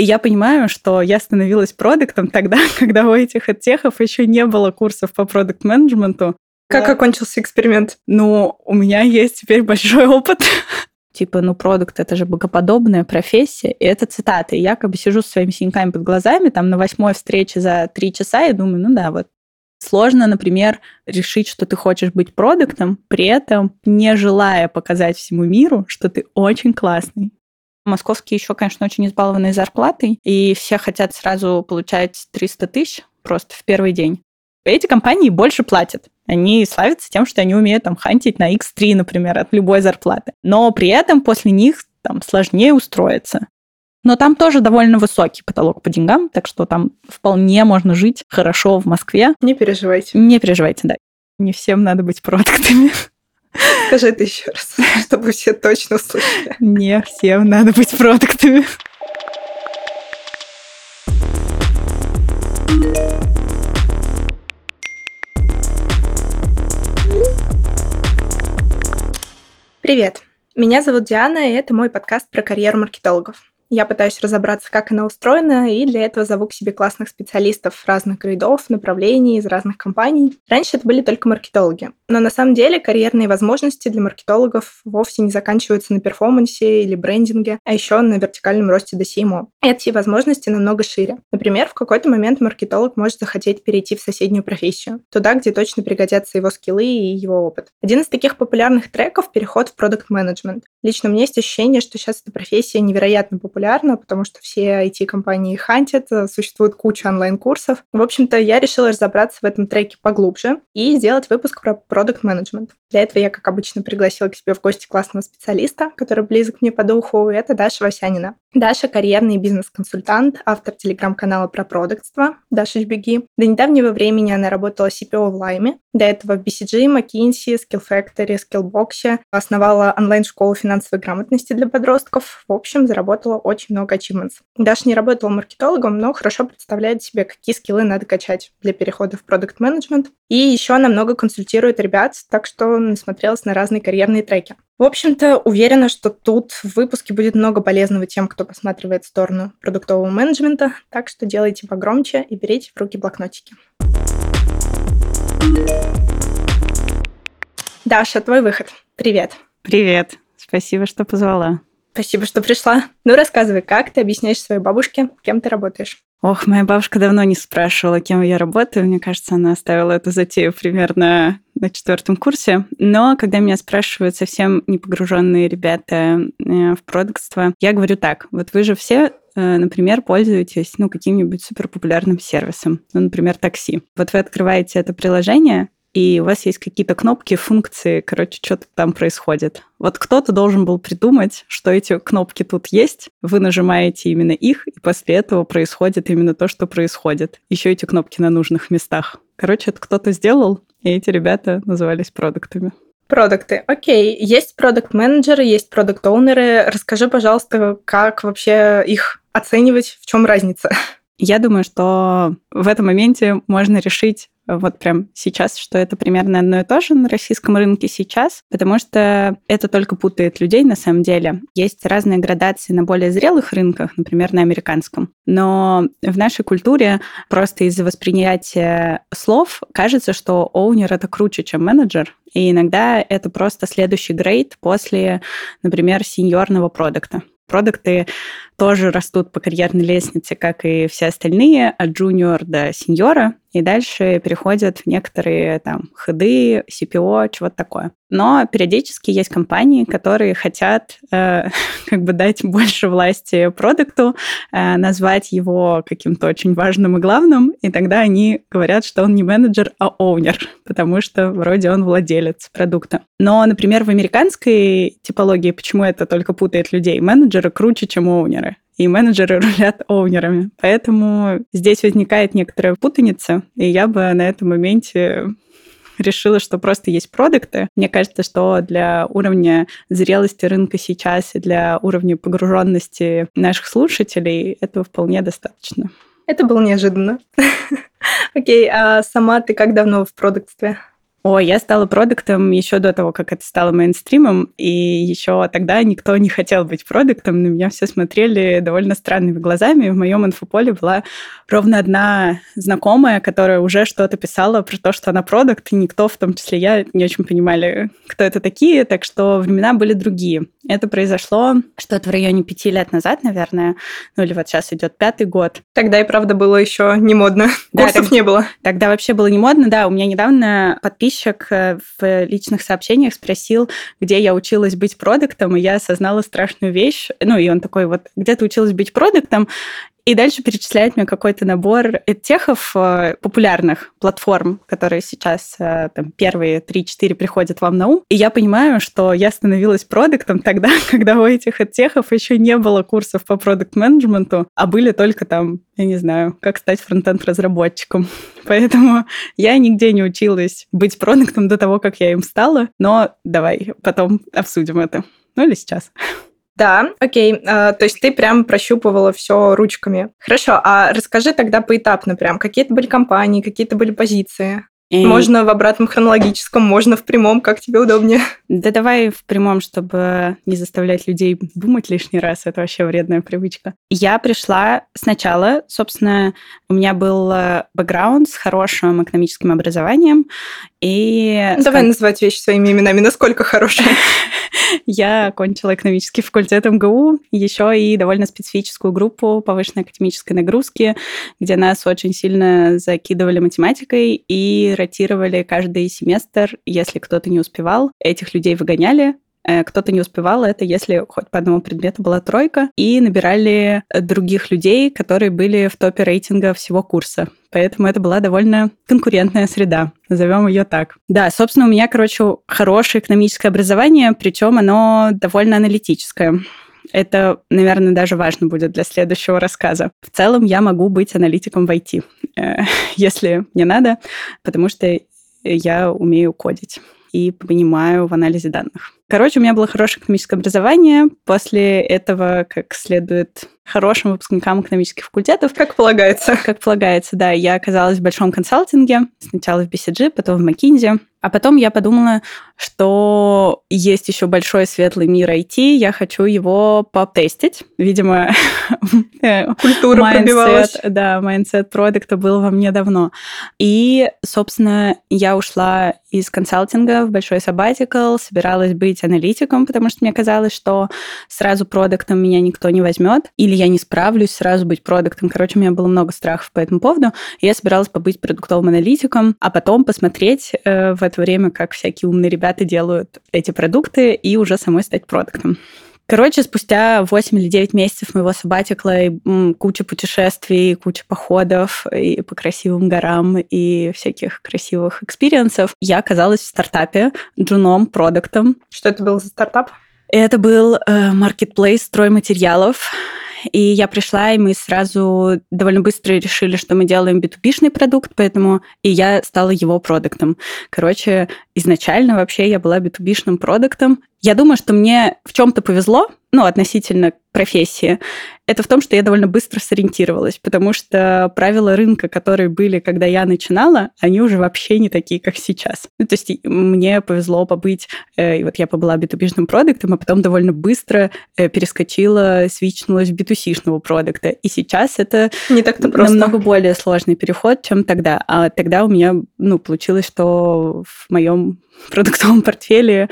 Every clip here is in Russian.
И я понимаю, что я становилась продуктом тогда, когда у этих оттехов еще не было курсов по продукт-менеджменту. Как да. окончился эксперимент? Ну, у меня есть теперь большой опыт. Типа, ну, продукт — это же богоподобная профессия, и это цитаты. И я как бы сижу со своими синяками под глазами, там, на восьмой встрече за три часа, и думаю, ну да, вот Сложно, например, решить, что ты хочешь быть продуктом, при этом не желая показать всему миру, что ты очень классный. Московские еще, конечно, очень избалованные зарплатой, и все хотят сразу получать 300 тысяч просто в первый день. Эти компании больше платят. Они славятся тем, что они умеют там хантить на X3, например, от любой зарплаты. Но при этом после них там сложнее устроиться. Но там тоже довольно высокий потолок по деньгам, так что там вполне можно жить хорошо в Москве. Не переживайте. Не переживайте, да. Не всем надо быть продуктами. Скажи это еще раз, чтобы все точно услышали. Не всем надо быть продуктами. Привет, меня зовут Диана, и это мой подкаст про карьеру маркетологов. Я пытаюсь разобраться, как она устроена, и для этого зову к себе классных специалистов разных грейдов, направлений, из разных компаний. Раньше это были только маркетологи. Но на самом деле карьерные возможности для маркетологов вовсе не заканчиваются на перформансе или брендинге, а еще на вертикальном росте до CMO. Эти возможности намного шире. Например, в какой-то момент маркетолог может захотеть перейти в соседнюю профессию, туда, где точно пригодятся его скиллы и его опыт. Один из таких популярных треков — переход в продукт-менеджмент. Лично у меня есть ощущение, что сейчас эта профессия невероятно популярна, популярно, потому что все IT-компании хантят, э, существует куча онлайн-курсов. В общем-то, я решила разобраться в этом треке поглубже и сделать выпуск про продукт менеджмент Для этого я, как обычно, пригласила к себе в гости классного специалиста, который близок мне по духу. Это Даша Васянина. Даша – карьерный бизнес-консультант, автор телеграм-канала про продуктство Даша Беги. До недавнего времени она работала CPO в Лайме, до этого в BCG, McKinsey, Skill Factory, Skillbox, основала онлайн-школу финансовой грамотности для подростков. В общем, заработала очень много achievements. Даша не работала маркетологом, но хорошо представляет себе, какие скиллы надо качать для перехода в продукт менеджмент И еще она много консультирует ребят, так что насмотрелась на разные карьерные треки. В общем-то, уверена, что тут в выпуске будет много полезного тем, кто посматривает в сторону продуктового менеджмента, так что делайте погромче и берите в руки блокнотики. Даша, твой выход. Привет. Привет. Спасибо, что позвала. Спасибо, что пришла. Ну, рассказывай, как ты объясняешь своей бабушке, кем ты работаешь? Ох, моя бабушка давно не спрашивала, кем я работаю. Мне кажется, она оставила эту затею примерно на четвертом курсе. Но когда меня спрашивают совсем не погруженные ребята э, в продуктство, я говорю так. Вот вы же все э, например, пользуетесь ну, каким-нибудь суперпопулярным сервисом, ну, например, такси. Вот вы открываете это приложение, и у вас есть какие-то кнопки, функции, короче, что-то там происходит. Вот кто-то должен был придумать, что эти кнопки тут есть, вы нажимаете именно их, и после этого происходит именно то, что происходит. Еще эти кнопки на нужных местах. Короче, это кто-то сделал, и эти ребята назывались продуктами. Продукты. Окей. Есть продукт-менеджеры, есть продукт-оунеры. Расскажи, пожалуйста, как вообще их оценивать, в чем разница? Я думаю, что в этом моменте можно решить вот прям сейчас, что это примерно одно и то же на российском рынке сейчас, потому что это только путает людей на самом деле. Есть разные градации на более зрелых рынках, например, на американском. Но в нашей культуре просто из-за восприятия слов кажется, что оунер — это круче, чем менеджер, и иногда это просто следующий грейд после, например, сеньорного продукта. Продукты тоже растут по карьерной лестнице, как и все остальные, от джуниор до сеньора и дальше переходят в некоторые там ходы, CPO, чего-то такое. Но периодически есть компании, которые хотят э, как бы дать больше власти продукту, э, назвать его каким-то очень важным и главным, и тогда они говорят, что он не менеджер, а оунер, потому что вроде он владелец продукта. Но, например, в американской типологии, почему это только путает людей, менеджеры круче, чем оунеры и менеджеры рулят оунерами. Поэтому здесь возникает некоторая путаница, и я бы на этом моменте решила, что просто есть продукты. Мне кажется, что для уровня зрелости рынка сейчас и для уровня погруженности наших слушателей этого вполне достаточно. Это было неожиданно. Окей, а сама ты как давно в продуктстве? Ой, я стала продуктом еще до того, как это стало мейнстримом, и еще тогда никто не хотел быть продуктом, на меня все смотрели довольно странными глазами. В моем инфополе была ровно одна знакомая, которая уже что-то писала про то, что она продукт, и никто, в том числе я, не очень понимали, кто это такие, так что времена были другие. Это произошло что-то в районе пяти лет назад, наверное, ну или вот сейчас идет пятый год. Тогда и правда было еще не модно, да, курсов так, не было. Тогда вообще было не модно, да. У меня недавно подписчик э, в личных сообщениях спросил, где я училась быть продуктом, и я осознала страшную вещь. Ну и он такой вот, где ты училась быть продуктом? И дальше перечисляет мне какой-то набор техов э, популярных платформ, которые сейчас э, там, первые 3-4 приходят вам на ум. И я понимаю, что я становилась продуктом тогда, когда у этих техов еще не было курсов по продукт-менеджменту, а были только там, я не знаю, как стать фронтенд-разработчиком. Поэтому я нигде не училась быть продуктом до того, как я им стала. Но давай потом обсудим это. Ну или сейчас. Да, окей. А, то есть ты прям прощупывала все ручками. Хорошо, а расскажи тогда поэтапно прям, какие-то были компании, какие-то были позиции. И... Можно в обратном хронологическом, можно в прямом, как тебе удобнее. Да давай в прямом, чтобы не заставлять людей думать лишний раз. Это вообще вредная привычка. Я пришла сначала, собственно, у меня был э, бэкграунд с хорошим экономическим образованием. И... Давай называть вещи своими именами. Насколько хорошие? Я окончила экономический факультет МГУ, еще и довольно специфическую группу повышенной академической нагрузки, где нас очень сильно закидывали математикой и ротировали каждый семестр. Если кто-то не успевал, этих людей выгоняли, Э, кто-то не успевал, это если хоть по одному предмету была тройка, и набирали других людей, которые были в топе рейтинга всего курса. Поэтому это была довольно конкурентная среда, назовем ее так. Да, собственно, у меня, короче, хорошее экономическое образование, причем оно довольно аналитическое. Это, наверное, даже важно будет для следующего рассказа. В целом я могу быть аналитиком в IT, э, если мне надо, потому что я умею кодить и понимаю в анализе данных. Короче, у меня было хорошее экономическое образование. После этого, как следует хорошим выпускникам экономических факультетов. Как полагается. Как полагается, да. Я оказалась в большом консалтинге. Сначала в BCG, потом в McKinsey. А потом я подумала, что есть еще большой светлый мир IT, я хочу его потестить. Видимо, культура mindset, пробивалась. Да, mindset продукта был во мне давно. И, собственно, я ушла из консалтинга в большой sabbatical, собиралась быть аналитиком, потому что мне казалось, что сразу продуктом меня никто не возьмет, или я не справлюсь сразу быть продуктом. Короче, у меня было много страхов по этому поводу. Я собиралась побыть продуктовым аналитиком, а потом посмотреть э, в это время, как всякие умные ребята делают эти продукты, и уже самой стать продуктом. Короче, спустя 8 или 9 месяцев моего sabbatical а и куча путешествий, куча походов и по красивым горам и всяких красивых experience ов, я оказалась в стартапе, джуном, продуктом. Что это был за стартап? Это был э, маркетплейс стройматериалов. И я пришла, и мы сразу довольно быстро решили, что мы делаем B2B-шный продукт, поэтому и я стала его продуктом. Короче, изначально вообще я была B2B-шным продуктом. Я думаю, что мне в чем-то повезло, ну, относительно профессии, это в том, что я довольно быстро сориентировалась, потому что правила рынка, которые были, когда я начинала, они уже вообще не такие, как сейчас. Ну, то есть мне повезло побыть, э, и вот я побыла B2B-шным продуктом, а потом довольно быстро э, перескочила, свичнулась в B2C-шного продукта. И сейчас это не так-то просто. намного более сложный переход, чем тогда. А тогда у меня, ну, получилось, что в моем продуктовом портфеле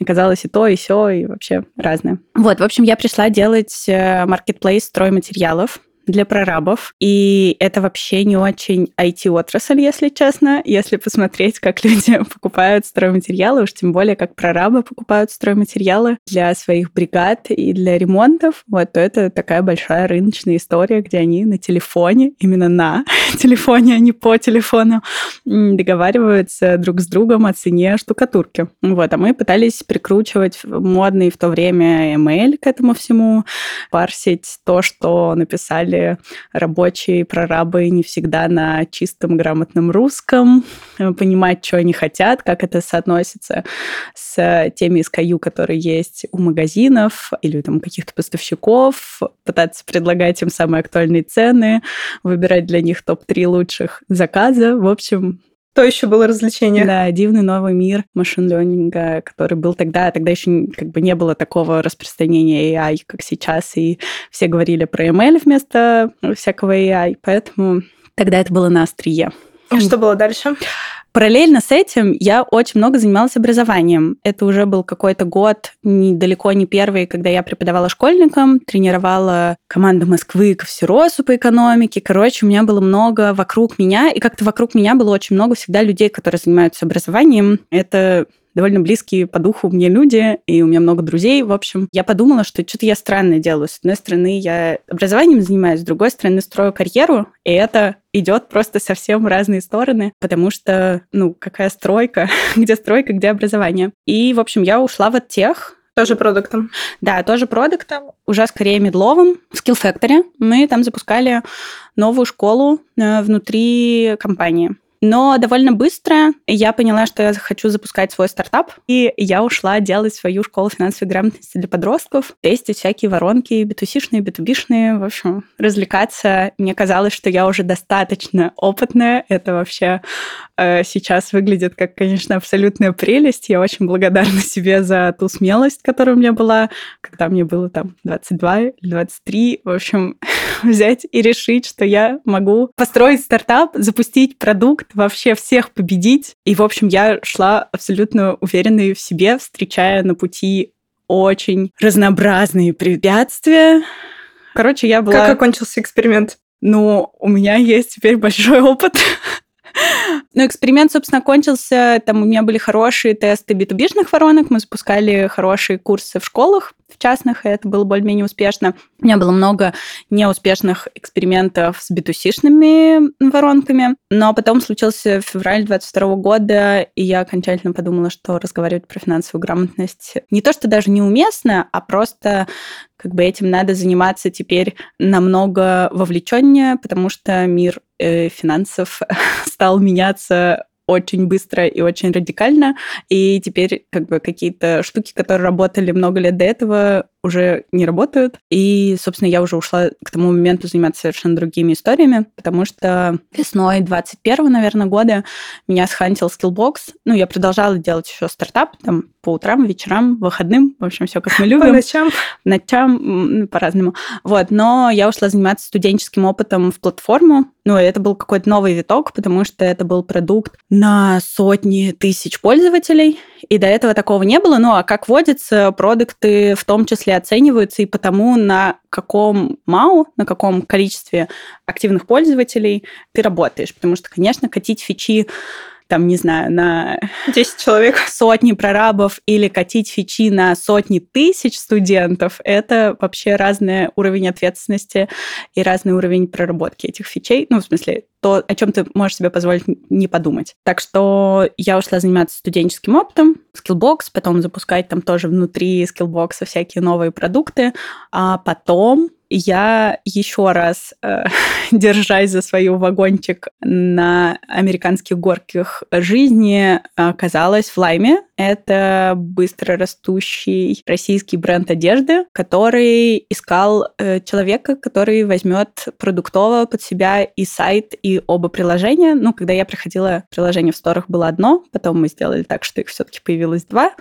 оказалось и то, и все, и вообще разное. Вот, в общем, я пришла делать маркетплейс стройматериалов для прорабов. И это вообще не очень IT-отрасль, если честно. Если посмотреть, как люди покупают стройматериалы, уж тем более, как прорабы покупают стройматериалы для своих бригад и для ремонтов, вот, то это такая большая рыночная история, где они на телефоне, именно на телефоне, а не по телефону, договариваются друг с другом о цене штукатурки. Вот, а мы пытались прикручивать модный в то время email к этому всему, парсить то, что написали рабочие прорабы не всегда на чистом грамотном русском, э, понимать, что они хотят, как это соотносится с теми SKU, которые есть у магазинов или там каких-то поставщиков, пытаться предлагать им самые актуальные цены, выбирать для них топ-3 лучших заказа. В общем, То еще было развлечение. Да, дивный новый мир машин-ленинга, который был тогда. Тогда еще как бы не было такого распространения AI, как сейчас, и все говорили про ML вместо всякого AI, поэтому тогда это было на острие. А что было дальше? Параллельно с этим я очень много занималась образованием. Это уже был какой-то год, недалеко не первый, когда я преподавала школьникам, тренировала команду Москвы к всеросу по экономике. Короче, у меня было много вокруг меня, и как-то вокруг меня было очень много всегда людей, которые занимаются образованием. Это довольно близкие по духу мне люди, и у меня много друзей. В общем, я подумала, что что-то я странное делаю. С одной стороны, я образованием занимаюсь, с другой стороны, строю карьеру, и это идет просто совсем в разные стороны, потому что, ну, какая стройка, где стройка, где образование. И, в общем, я ушла в тех, тоже продуктом. Да, тоже продуктом, уже скорее медловым, в Skill Factory. Мы там запускали новую школу э, внутри компании. Но довольно быстро я поняла, что я хочу запускать свой стартап, и я ушла делать свою школу финансовой грамотности для подростков, тестить всякие воронки, битусишные, битубишные, в общем, развлекаться. Мне казалось, что я уже достаточно опытная. Это вообще э, сейчас выглядит как, конечно, абсолютная прелесть. Я очень благодарна себе за ту смелость, которая у меня была, когда мне было там 22 или 23. В общем, взять и решить, что я могу построить стартап, запустить продукт, вообще всех победить. И, в общем, я шла абсолютно уверенной в себе, встречая на пути очень разнообразные препятствия. Короче, я была... Как окончился эксперимент? Ну, у меня есть теперь большой опыт ну, эксперимент, собственно, кончился. Там у меня были хорошие тесты битубишных воронок. Мы запускали хорошие курсы в школах, в частных, и это было более-менее успешно. У меня было много неуспешных экспериментов с битусишными воронками. Но потом случился февраль 22 года, и я окончательно подумала, что разговаривать про финансовую грамотность не то, что даже неуместно, а просто как бы этим надо заниматься теперь намного вовлеченнее, потому что мир э, финансов стал меняться очень быстро и очень радикально, и теперь как бы какие-то штуки, которые работали много лет до этого, уже не работают. И, собственно, я уже ушла к тому моменту заниматься совершенно другими историями, потому что весной 21 наверное, года меня схантил Skillbox. Ну, я продолжала делать еще стартап, там, по утрам, вечерам, выходным, в общем, все как мы любим. По ночам. Ночам, по-разному. Вот, но я ушла заниматься студенческим опытом в платформу. Ну, это был какой-то новый виток, потому что это был продукт на сотни тысяч пользователей, и до этого такого не было. Ну, а как водится, продукты в том числе оцениваются и потому, на каком МАУ, на каком количестве активных пользователей ты работаешь. Потому что, конечно, катить фичи там, не знаю, на 10 человек, сотни прорабов или катить фичи на сотни тысяч студентов, это вообще разный уровень ответственности и разный уровень проработки этих фичей. Ну, в смысле, то, о чем ты можешь себе позволить не подумать. Так что я ушла заниматься студенческим опытом, Skillbox, потом запускать там тоже внутри Skillbox всякие новые продукты, а потом я еще раз, э, держась за свой вагончик на американских горках жизни, оказалась в Лайме. Это быстро растущий российский бренд одежды, который искал э, человека, который возьмет продуктово под себя и сайт, и оба приложения. Ну, когда я приходила, приложение в сторах было одно, потом мы сделали так, что их все-таки появилось два,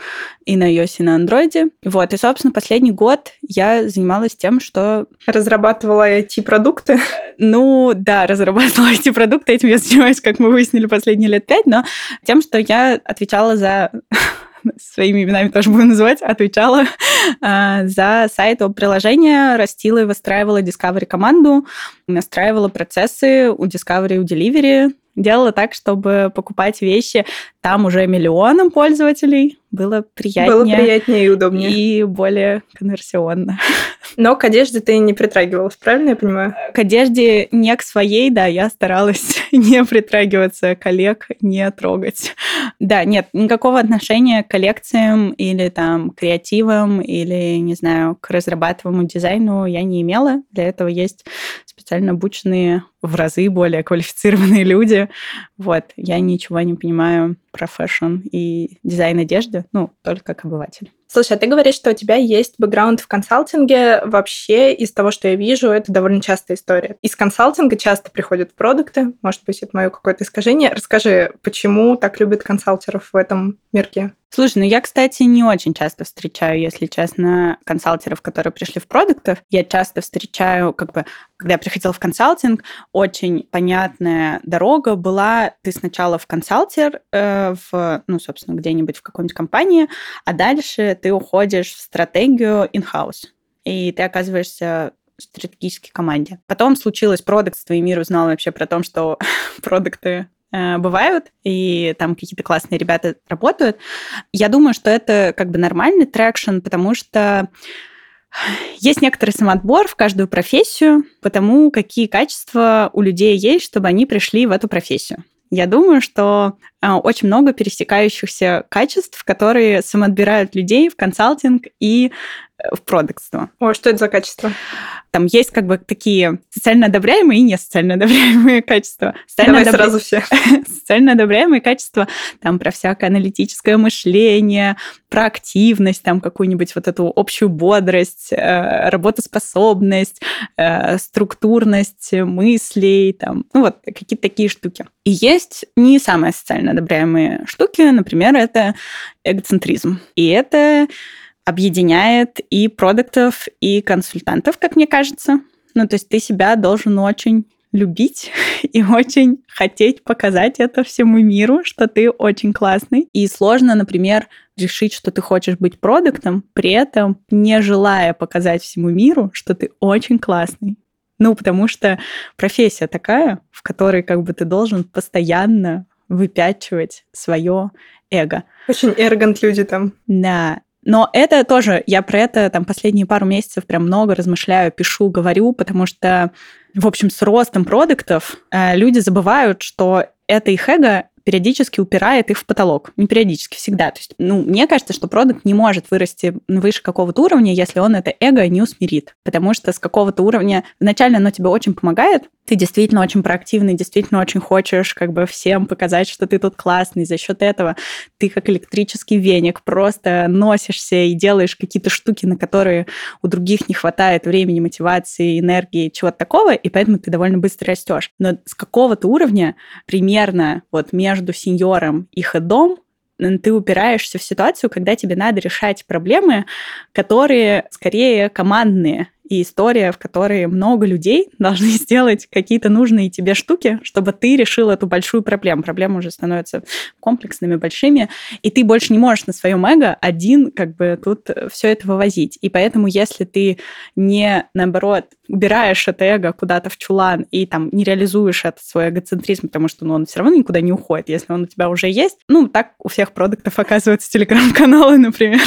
и на iOS, и на Android. Вот, и, собственно, последний год я занималась тем, что Разрабатывала IT-продукты? Ну, да, разрабатывала IT-продукты. Этим я занимаюсь, как мы выяснили, последние лет пять, но тем, что я отвечала за своими именами тоже буду называть, отвечала э, за сайт об приложения, растила и выстраивала Discovery команду, настраивала процессы у Discovery у Delivery, делала так, чтобы покупать вещи там уже миллионам пользователей было приятнее. Было приятнее и удобнее. И более конверсионно. Но к одежде ты не притрагивалась, правильно я понимаю? К одежде не к своей, да, я старалась не притрагиваться, коллег не трогать. Да, нет, никакого отношения к коллекциям или там креативам или, не знаю, к разрабатываемому дизайну я не имела. Для этого есть специально обученные в разы более квалифицированные люди. Вот, я ничего не понимаю про fashion и дизайн одежды, ну, только как обыватель. Слушай, а ты говоришь, что у тебя есть бэкграунд в консалтинге. Вообще, из того, что я вижу, это довольно частая история. Из консалтинга часто приходят продукты. Может быть, это мое какое-то искажение. Расскажи, почему так любят консалтеров в этом мирке? Слушай, ну я, кстати, не очень часто встречаю, если честно, консалтеров, которые пришли в продуктов. Я часто встречаю, как бы, когда я приходила в консалтинг, очень понятная дорога была, ты сначала в консалтер, э, в, ну, собственно, где-нибудь в какой-нибудь компании, а дальше ты уходишь в стратегию in-house, и ты оказываешься в стратегической команде. Потом случилось продуктство, и мир узнал вообще про то, что продукты Э, бывают, и там какие-то классные ребята работают. Я думаю, что это как бы нормальный traction, потому что есть некоторый самоотбор в каждую профессию, потому какие качества у людей есть, чтобы они пришли в эту профессию. Я думаю, что очень много пересекающихся качеств, которые самоотбирают людей в консалтинг и э, в продуктство. О, что это за качество? Там есть как бы такие социально одобряемые и не социально одобряемые качества. Социально Давай одобря... сразу все. социально одобряемые качества там про всякое аналитическое мышление, про активность, там какую-нибудь вот эту общую бодрость, э, работоспособность, э, структурность мыслей, там, ну вот какие-то такие штуки. И есть не самые социально одобряемые штуки, например, это эгоцентризм. И это объединяет и продуктов, и консультантов, как мне кажется. Ну, то есть ты себя должен очень любить и очень хотеть показать это всему миру, что ты очень классный. И сложно, например, решить, что ты хочешь быть продуктом, при этом не желая показать всему миру, что ты очень классный. Ну, потому что профессия такая, в которой как бы ты должен постоянно выпячивать свое эго. Очень эргант люди там. Да, но это тоже, я про это там последние пару месяцев прям много размышляю, пишу, говорю, потому что, в общем, с ростом продуктов э, люди забывают, что это их эго периодически упирает их в потолок. Не периодически, всегда. То есть, ну, мне кажется, что продукт не может вырасти выше какого-то уровня, если он это эго не усмирит. Потому что с какого-то уровня вначале оно тебе очень помогает, ты действительно очень проактивный, действительно очень хочешь как бы всем показать, что ты тут классный. За счет этого ты как электрический веник просто носишься и делаешь какие-то штуки, на которые у других не хватает времени, мотивации, энергии, чего-то такого, и поэтому ты довольно быстро растешь. Но с какого-то уровня примерно вот между сеньором и хедом ты упираешься в ситуацию, когда тебе надо решать проблемы, которые скорее командные, и история, в которой много людей должны сделать какие-то нужные тебе штуки, чтобы ты решил эту большую проблему. Проблемы уже становятся комплексными, большими, и ты больше не можешь на своем эго один как бы тут все это вывозить. И поэтому, если ты не, наоборот, убираешь это эго куда-то в чулан и там не реализуешь этот свой эгоцентризм, потому что ну, он все равно никуда не уходит, если он у тебя уже есть. Ну, так у всех продуктов оказываются телеграм-каналы, например.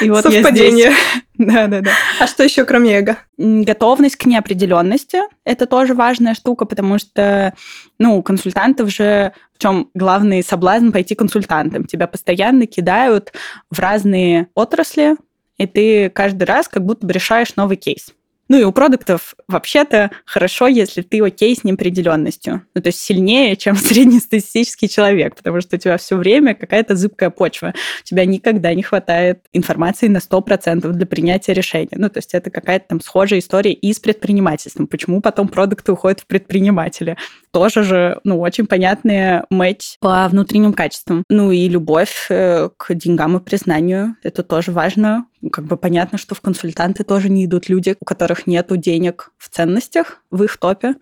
И вот Совпадение. Да, да, да. А что еще кроме эго? Готовность к неопределенности. Это тоже важная штука, потому что, ну, у консультантов же в чем главный соблазн пойти консультантом. Тебя постоянно кидают в разные отрасли, и ты каждый раз как будто бы решаешь новый кейс. Ну и у продуктов вообще-то хорошо, если ты окей с неопределенностью. Ну, то есть сильнее, чем среднестатистический человек, потому что у тебя все время какая-то зыбкая почва. У тебя никогда не хватает информации на 100% для принятия решения. Ну, то есть это какая-то там схожая история и с предпринимательством. Почему потом продукты уходят в предприниматели? Тоже же, ну, очень понятный матч по внутренним качествам. Ну и любовь э, к деньгам и признанию. Это тоже важно как бы понятно, что в консультанты тоже не идут люди, у которых нет денег в ценностях, в их топе.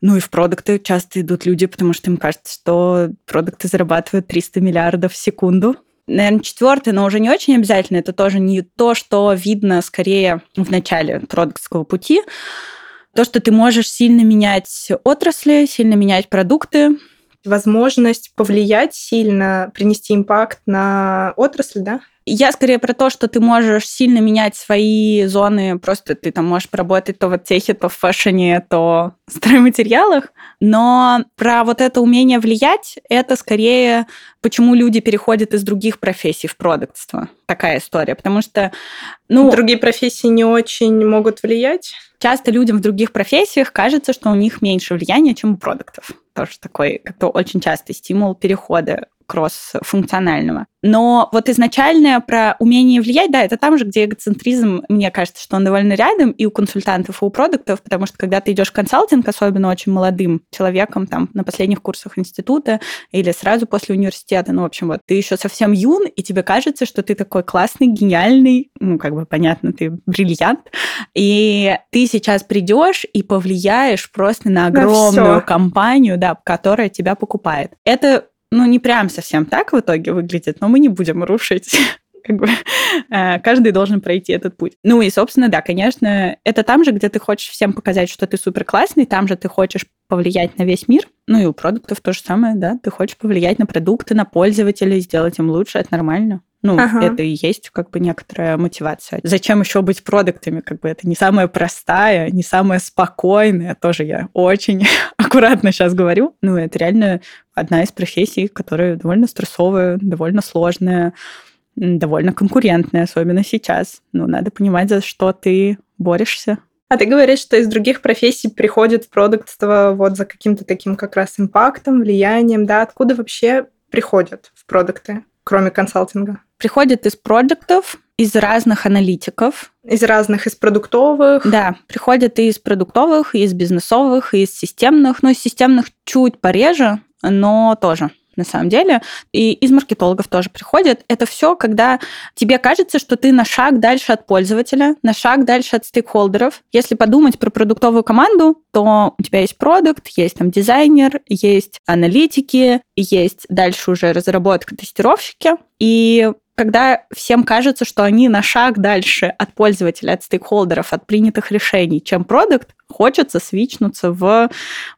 Ну и в продукты часто идут люди, потому что им кажется, что продукты зарабатывают 300 миллиардов в секунду. Наверное, четвертое, но уже не очень обязательно, это тоже не то, что видно скорее в начале продуктского пути. То, что ты можешь сильно менять отрасли, сильно менять продукты, возможность повлиять сильно, принести импакт на отрасль, да? Я скорее про то, что ты можешь сильно менять свои зоны, просто ты там можешь поработать то в техе, то в фэшне, то в стройматериалах, но про вот это умение влиять, это скорее почему люди переходят из других профессий в продуктство. Такая история, потому что... Ну, Другие профессии не очень могут влиять? Часто людям в других профессиях кажется, что у них меньше влияния, чем у продуктов. Тоже такой как-то очень частый стимул перехода кросс-функционального. Но вот изначальное про умение влиять, да, это там же, где эгоцентризм, мне кажется, что он довольно рядом и у консультантов, и у продуктов, потому что когда ты идешь в консалтинг, особенно очень молодым человеком, там, на последних курсах института или сразу после университета, ну, в общем, вот, ты еще совсем юн, и тебе кажется, что ты такой классный, гениальный, ну, как бы понятно, ты бриллиант, и ты сейчас придешь и повлияешь просто на огромную на компанию, да, которая тебя покупает. Это ну, не прям совсем так в итоге выглядит, но мы не будем рушить как бы э, каждый должен пройти этот путь. Ну и, собственно, да, конечно, это там же, где ты хочешь всем показать, что ты супер классный, там же ты хочешь повлиять на весь мир. Ну и у продуктов то же самое, да, ты хочешь повлиять на продукты, на пользователей, сделать им лучше, это нормально. Ну, ага. это и есть как бы некоторая мотивация. Зачем еще быть продуктами? Как бы это не самая простая, не самая спокойная. Тоже я очень аккуратно сейчас говорю. Ну, это реально одна из профессий, которая довольно стрессовая, довольно сложная, довольно конкурентная, особенно сейчас. Ну, надо понимать, за что ты борешься. А ты говоришь, что из других профессий приходит в продуктство вот за каким-то таким как раз импактом, влиянием, да? Откуда вообще приходят в продукты, кроме консалтинга? Приходят из продуктов, из разных аналитиков. Из разных, из продуктовых. Да, приходят и из продуктовых, и из бизнесовых, и из системных. Ну, из системных чуть пореже, но тоже на самом деле. И из маркетологов тоже приходят. Это все, когда тебе кажется, что ты на шаг дальше от пользователя, на шаг дальше от стейкхолдеров. Если подумать про продуктовую команду, то у тебя есть продукт, есть там дизайнер, есть аналитики, есть дальше уже разработка, тестировщики. И когда всем кажется, что они на шаг дальше от пользователя, от стейкхолдеров, от принятых решений, чем продукт, хочется свичнуться в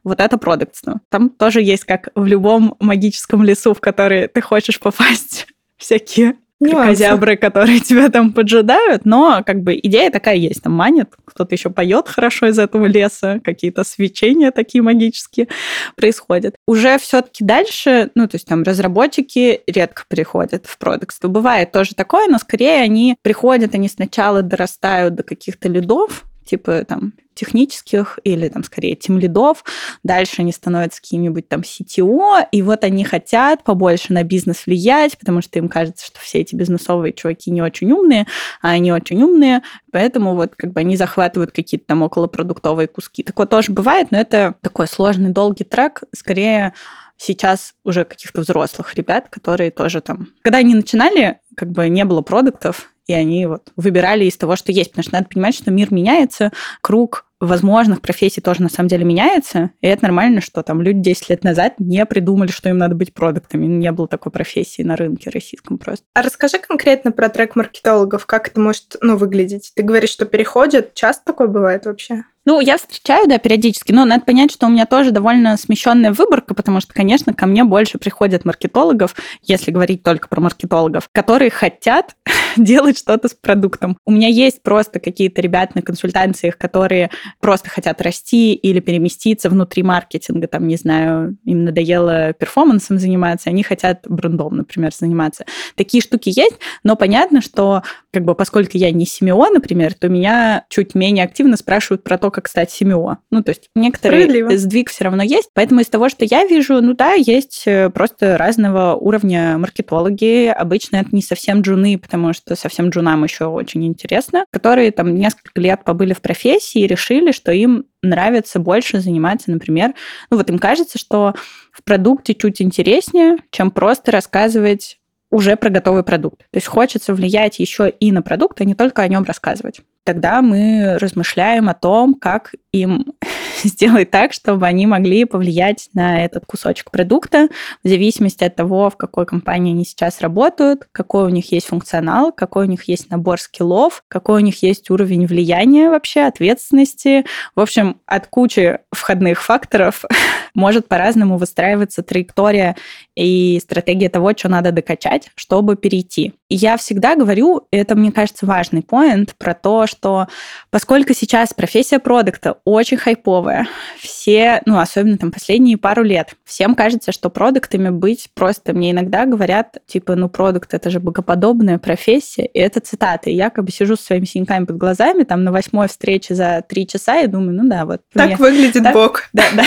вот это продуктство. Там тоже есть, как в любом магическом лесу, в который ты хочешь попасть, всякие крокозябры, которые тебя там поджидают, но как бы идея такая есть, там манит, кто-то еще поет хорошо из этого леса, какие-то свечения такие магические происходят. Уже все-таки дальше, ну, то есть там разработчики редко приходят в продукт. Бывает тоже такое, но скорее они приходят, они сначала дорастают до каких-то лидов, типа там технических или там скорее тем лидов, дальше они становятся какими-нибудь там CTO, и вот они хотят побольше на бизнес влиять, потому что им кажется, что все эти бизнесовые чуваки не очень умные, а они очень умные, поэтому вот как бы они захватывают какие-то там околопродуктовые куски. Такое тоже бывает, но это такой сложный, долгий трек, скорее сейчас уже каких-то взрослых ребят, которые тоже там... Когда они начинали, как бы не было продуктов, и они вот выбирали из того, что есть, потому что надо понимать, что мир меняется, круг возможных профессий тоже на самом деле меняется, и это нормально, что там люди 10 лет назад не придумали, что им надо быть продуктами, не было такой профессии на рынке российском просто. А расскажи конкретно про трек маркетологов, как это может ну, выглядеть? Ты говоришь, что переходят, часто такое бывает вообще? Ну, я встречаю, да, периодически, но надо понять, что у меня тоже довольно смещенная выборка, потому что, конечно, ко мне больше приходят маркетологов, если говорить только про маркетологов, которые хотят делать что-то с продуктом. У меня есть просто какие-то ребята на консультациях, которые просто хотят расти или переместиться внутри маркетинга, там, не знаю, им надоело перформансом заниматься, они хотят брендом, например, заниматься. Такие штуки есть, но понятно, что как бы поскольку я не семио, например, то меня чуть менее активно спрашивают про то, как стать семио. Ну, то есть некоторые сдвиг все равно есть. Поэтому из того, что я вижу, ну да, есть э, просто разного уровня маркетологи. Обычно это не совсем джуны, потому что совсем джунам еще очень интересно, которые там несколько лет побыли в профессии и решили, что им нравится больше заниматься, например, ну вот им кажется, что в продукте чуть интереснее, чем просто рассказывать уже про готовый продукт. То есть хочется влиять еще и на продукт, а не только о нем рассказывать. Тогда мы размышляем о том, как им сделать так, чтобы они могли повлиять на этот кусочек продукта в зависимости от того, в какой компании они сейчас работают, какой у них есть функционал, какой у них есть набор скиллов, какой у них есть уровень влияния вообще, ответственности. В общем, от кучи входных факторов может по-разному выстраиваться траектория и стратегия того, что надо докачать, чтобы перейти. И я всегда говорю, это, мне кажется, важный поинт про то, что поскольку сейчас профессия продукта очень хайповая, все, ну, особенно там последние пару лет, всем кажется, что продуктами быть просто, мне иногда говорят, типа, ну, продукт это же богоподобная профессия, и это цитаты. Я как бы сижу с своими синяками под глазами, там, на восьмой встрече за три часа, и думаю, ну да, вот. Так мне... выглядит так, Бог. Да, да.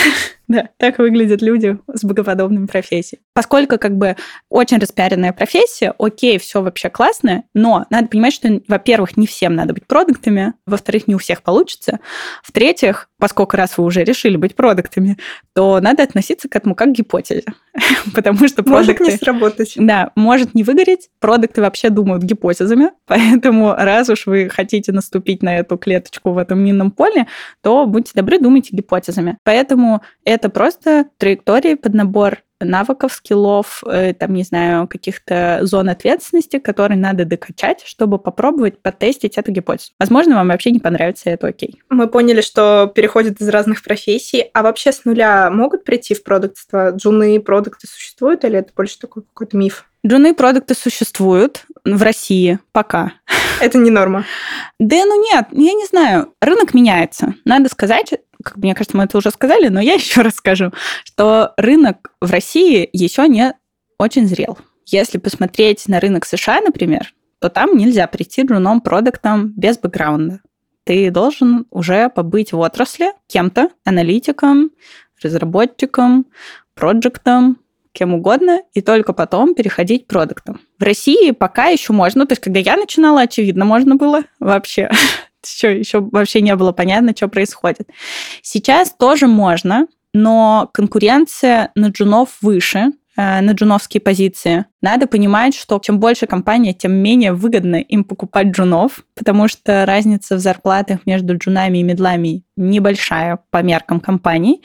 Да, так выглядят люди с богоподобными профессиями. Поскольку как бы очень распиаренная профессия, окей, все вообще классно, но надо понимать, что, во-первых, не всем надо быть продуктами, во-вторых, не у всех получится, в-третьих, поскольку раз вы уже решили быть продуктами, то надо относиться к этому как к гипотезе, потому что продукты... Может не сработать. Да, может не выгореть, продукты вообще думают гипотезами, поэтому раз уж вы хотите наступить на эту клеточку в этом минном поле, то будьте добры, думайте гипотезами. Поэтому это просто траектории под набор навыков, скиллов, э, там, не знаю, каких-то зон ответственности, которые надо докачать, чтобы попробовать потестить эту гипотезу. Возможно, вам вообще не понравится, и это окей. Мы поняли, что переходят из разных профессий, а вообще с нуля могут прийти в продуктство? Джуны продукты существуют или это больше такой какой-то миф? Джуны продукты существуют в России пока. Это не норма. Да, ну нет, я не знаю. Рынок меняется. Надо сказать, как мне кажется, мы это уже сказали, но я еще раз скажу, что рынок в России еще не очень зрел. Если посмотреть на рынок США, например, то там нельзя прийти джуном продуктом без бэкграунда. Ты должен уже побыть в отрасли кем-то, аналитиком, разработчиком, проектом, кем угодно, и только потом переходить к продуктам. В России пока еще можно, то есть когда я начинала, очевидно, можно было вообще. еще, еще вообще не было понятно, что происходит. Сейчас тоже можно, но конкуренция на джунов выше, э, на джуновские позиции. Надо понимать, что чем больше компания, тем менее выгодно им покупать джунов, потому что разница в зарплатах между джунами и медлами небольшая по меркам компаний,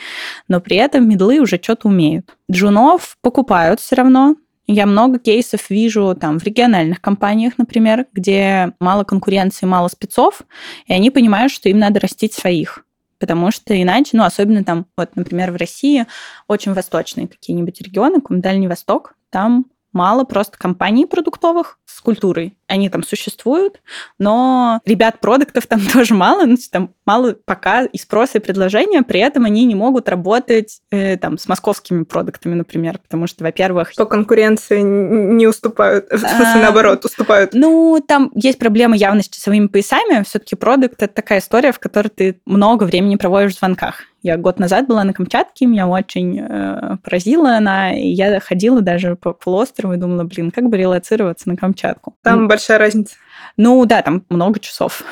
но при этом медлы уже что-то умеют. Джунов покупают все равно, я много кейсов вижу там в региональных компаниях, например, где мало конкуренции, мало спецов, и они понимают, что им надо растить своих. Потому что иначе, ну, особенно там, вот, например, в России очень восточные какие-нибудь регионы, как Дальний Восток, там мало просто компаний продуктовых с культурой. Они там существуют, но ребят продуктов там тоже мало, ну, там мало пока и спроса, и предложения, при этом они не могут работать э, там с московскими продуктами, например, потому что, во-первых... По конкуренции не уступают, в смысле, а, наоборот, уступают. Ну, там есть проблема явно с часовыми поясами, все таки продукт — это такая история, в которой ты много времени проводишь в звонках. Я год назад была на Камчатке, меня очень э, поразила она, и я ходила даже по полуострову и думала, блин, как бы релацироваться на Камчатку. Там большая разница. Ну да, там много часов.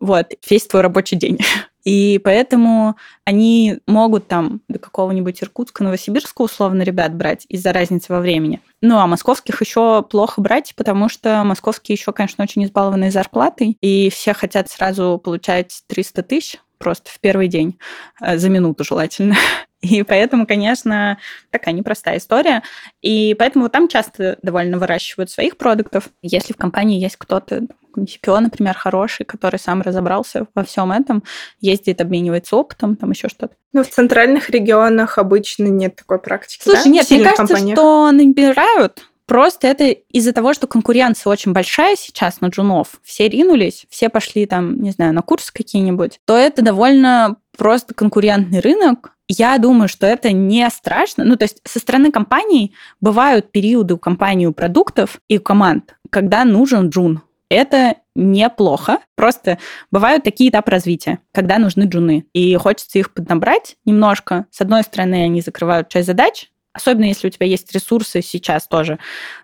Вот, весь твой рабочий день. И поэтому они могут там до какого-нибудь Иркутска, Новосибирска условно ребят брать из-за разницы во времени. Ну, а московских еще плохо брать, потому что московские еще, конечно, очень избалованные зарплатой, и все хотят сразу получать 300 тысяч, просто в первый день, э, за минуту желательно. И поэтому, конечно, такая непростая история. И поэтому там часто довольно выращивают своих продуктов. Если в компании есть кто-то, CPO, например, хороший, который сам разобрался во всем этом, ездит, обменивается опытом, там еще что-то. Ну, в центральных регионах обычно нет такой практики. Слушай, да? нет, мне кажется, компаниях. что набирают, Просто это из-за того, что конкуренция очень большая сейчас на джунов, все ринулись, все пошли там, не знаю, на курсы какие-нибудь, то это довольно просто конкурентный рынок. Я думаю, что это не страшно. Ну, то есть со стороны компаний бывают периоды у компании, у продуктов и у команд, когда нужен джун. Это неплохо. Просто бывают такие этапы развития, когда нужны джуны. И хочется их поднабрать немножко. С одной стороны, они закрывают часть задач, Особенно если у тебя есть ресурсы сейчас тоже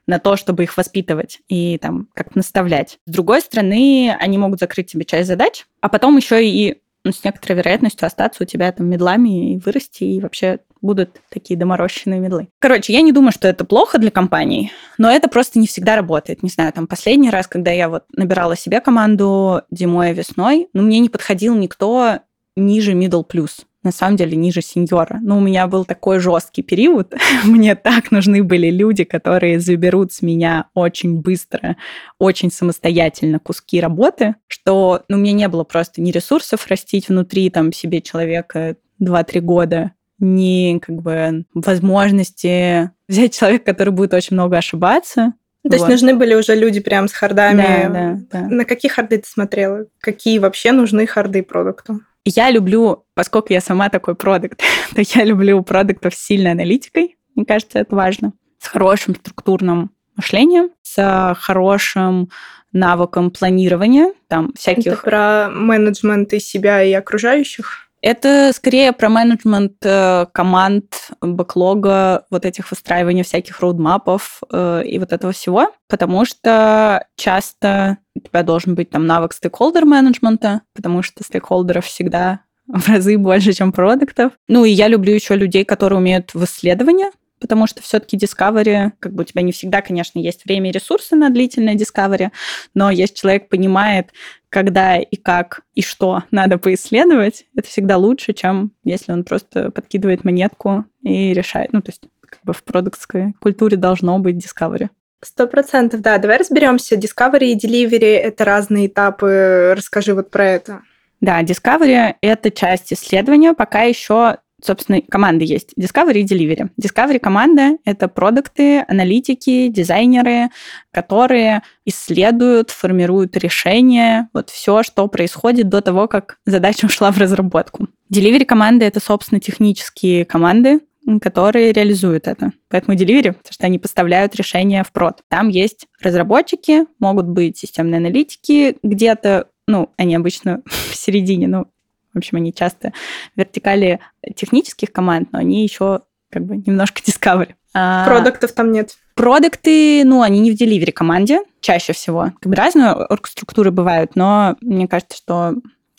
на то, чтобы их воспитывать и там как наставлять. С другой стороны, они могут закрыть тебе часть задач, а потом еще и ну, с некоторой вероятностью остаться у тебя там медлами и вырасти, и вообще будут такие доморощенные медлы. Короче, я не думаю, что это плохо для компаний, но это просто не всегда работает. Не знаю, там последний раз, когда я вот набирала себе команду зимой и весной, ну, мне не подходил никто ниже middle plus на самом деле ниже сеньора. Но у меня был такой жесткий период. Мне так нужны были люди, которые заберут с меня очень быстро, очень самостоятельно куски работы, что ну, у меня не было просто ни ресурсов растить внутри там себе человека 2-3 года, ни как бы возможности взять человека, который будет очень много ошибаться, то вот. есть нужны были уже люди прям с хардами. Да, да, да. На какие харды ты смотрела? Какие вообще нужны харды продукту? Я люблю, поскольку я сама такой продукт, то я люблю продуктов с сильной аналитикой. Мне кажется, это важно. С хорошим структурным мышлением, с хорошим навыком планирования, там всяких... Это про менеджмент и себя, и окружающих? Это скорее про менеджмент э, команд, бэклога, вот этих выстраивания всяких роудмапов э, и вот этого всего, потому что часто у тебя должен быть там навык стейкхолдер менеджмента, потому что стейкхолдеров всегда в разы больше, чем продуктов. Ну и я люблю еще людей, которые умеют в исследования, потому что все-таки Discovery, как бы у тебя не всегда, конечно, есть время и ресурсы на длительное Discovery, но если человек понимает, когда и как и что надо поисследовать, это всегда лучше, чем если он просто подкидывает монетку и решает. Ну, то есть как бы в продуктской культуре должно быть Discovery. Сто процентов, да. Давай разберемся. Discovery и Delivery — это разные этапы. Расскажи вот про это. Да, Discovery — это часть исследования, пока еще собственно, команды есть. Discovery и Delivery. Discovery команда — это продукты, аналитики, дизайнеры, которые исследуют, формируют решения, вот все, что происходит до того, как задача ушла в разработку. Delivery команды — это, собственно, технические команды, которые реализуют это. Поэтому Delivery, потому что они поставляют решения в прод. Там есть разработчики, могут быть системные аналитики где-то, ну, они обычно в середине, ну, в общем, они часто вертикали технических команд, но они еще как бы немножко discovery. А Продуктов там нет. Продукты, ну, они не в delivery команде чаще всего. Как бы разные оргструктуры бывают, но мне кажется, что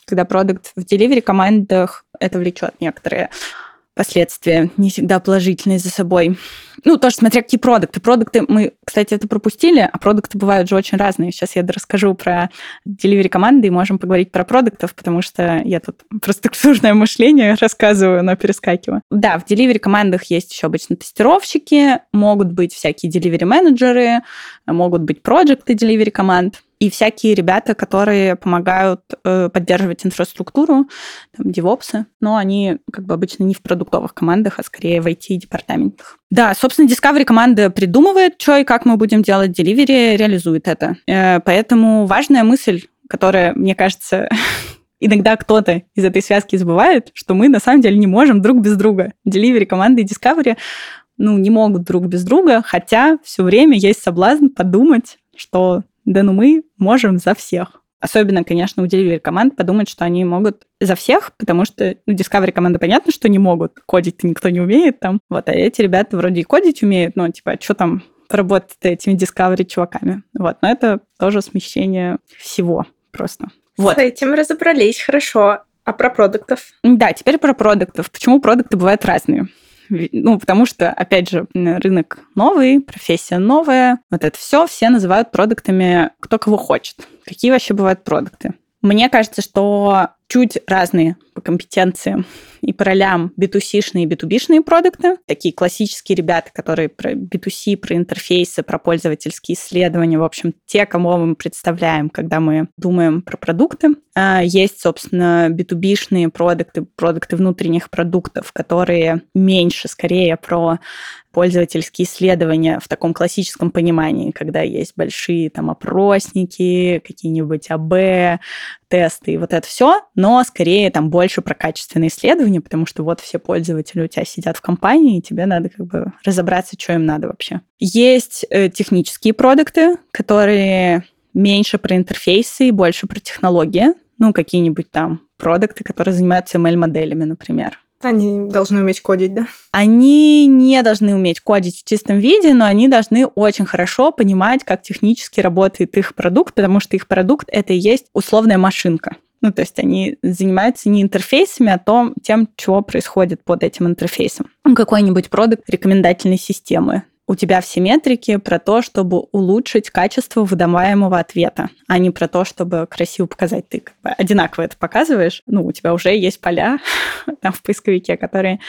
когда продукт в delivery командах, это влечет некоторые последствия не всегда положительные за собой. Ну, тоже смотря какие продукты. Продукты, мы, кстати, это пропустили, а продукты бывают же очень разные. Сейчас я расскажу про delivery команды и можем поговорить про продуктов, потому что я тут про структурное мышление рассказываю, но перескакиваю. Да, в delivery командах есть еще обычно тестировщики, могут быть всякие delivery менеджеры, могут быть проекты delivery команд и всякие ребята, которые помогают э, поддерживать инфраструктуру, там, девопсы, но они как бы обычно не в продуктовых командах, а скорее в IT-департаментах. Да, собственно, Discovery команда придумывает, что и как мы будем делать, Delivery реализует это. Э, поэтому важная мысль, которая, мне кажется, иногда кто-то из этой связки забывает, что мы на самом деле не можем друг без друга. Delivery команды и Discovery ну, не могут друг без друга, хотя все время есть соблазн подумать, что да ну мы можем за всех. Особенно, конечно, у delivery команд подумать, что они могут за всех, потому что, ну, Discovery команды понятно, что не могут. Кодить-то никто не умеет там. Вот, а эти ребята вроде и кодить умеют, но, типа, а что там поработать этими Discovery чуваками? Вот, но это тоже смещение всего просто. Вот. С этим разобрались, хорошо. А про продуктов? Да, теперь про продуктов. Почему продукты бывают разные? Ну, потому что, опять же, рынок новый, профессия новая. Вот это все все называют продуктами кто кого хочет. Какие вообще бывают продукты? Мне кажется, что чуть разные по компетенциям и по ролям B2C-шные и B2B-шные продукты. Такие классические ребята, которые про B2C, про интерфейсы, про пользовательские исследования, в общем, те, кому мы представляем, когда мы думаем про продукты. А, есть, собственно, B2B-шные продукты, продукты внутренних продуктов, которые меньше, скорее, про пользовательские исследования в таком классическом понимании, когда есть большие там опросники, какие-нибудь АБ, тесты и вот это все, но скорее там больше про качественные исследования, потому что вот все пользователи у тебя сидят в компании, и тебе надо как бы разобраться, что им надо вообще. Есть э, технические продукты, которые меньше про интерфейсы и больше про технологии, ну, какие-нибудь там продукты, которые занимаются ML-моделями, например. Они должны уметь кодить, да? Они не должны уметь кодить в чистом виде, но они должны очень хорошо понимать, как технически работает их продукт, потому что их продукт — это и есть условная машинка. Ну, то есть они занимаются не интерфейсами, а том, тем, что происходит под этим интерфейсом. Какой-нибудь продукт рекомендательной системы у тебя все метрики про то, чтобы улучшить качество выдаваемого ответа, а не про то, чтобы красиво показать. Ты как бы одинаково это показываешь. Ну, у тебя уже есть поля там в поисковике, которые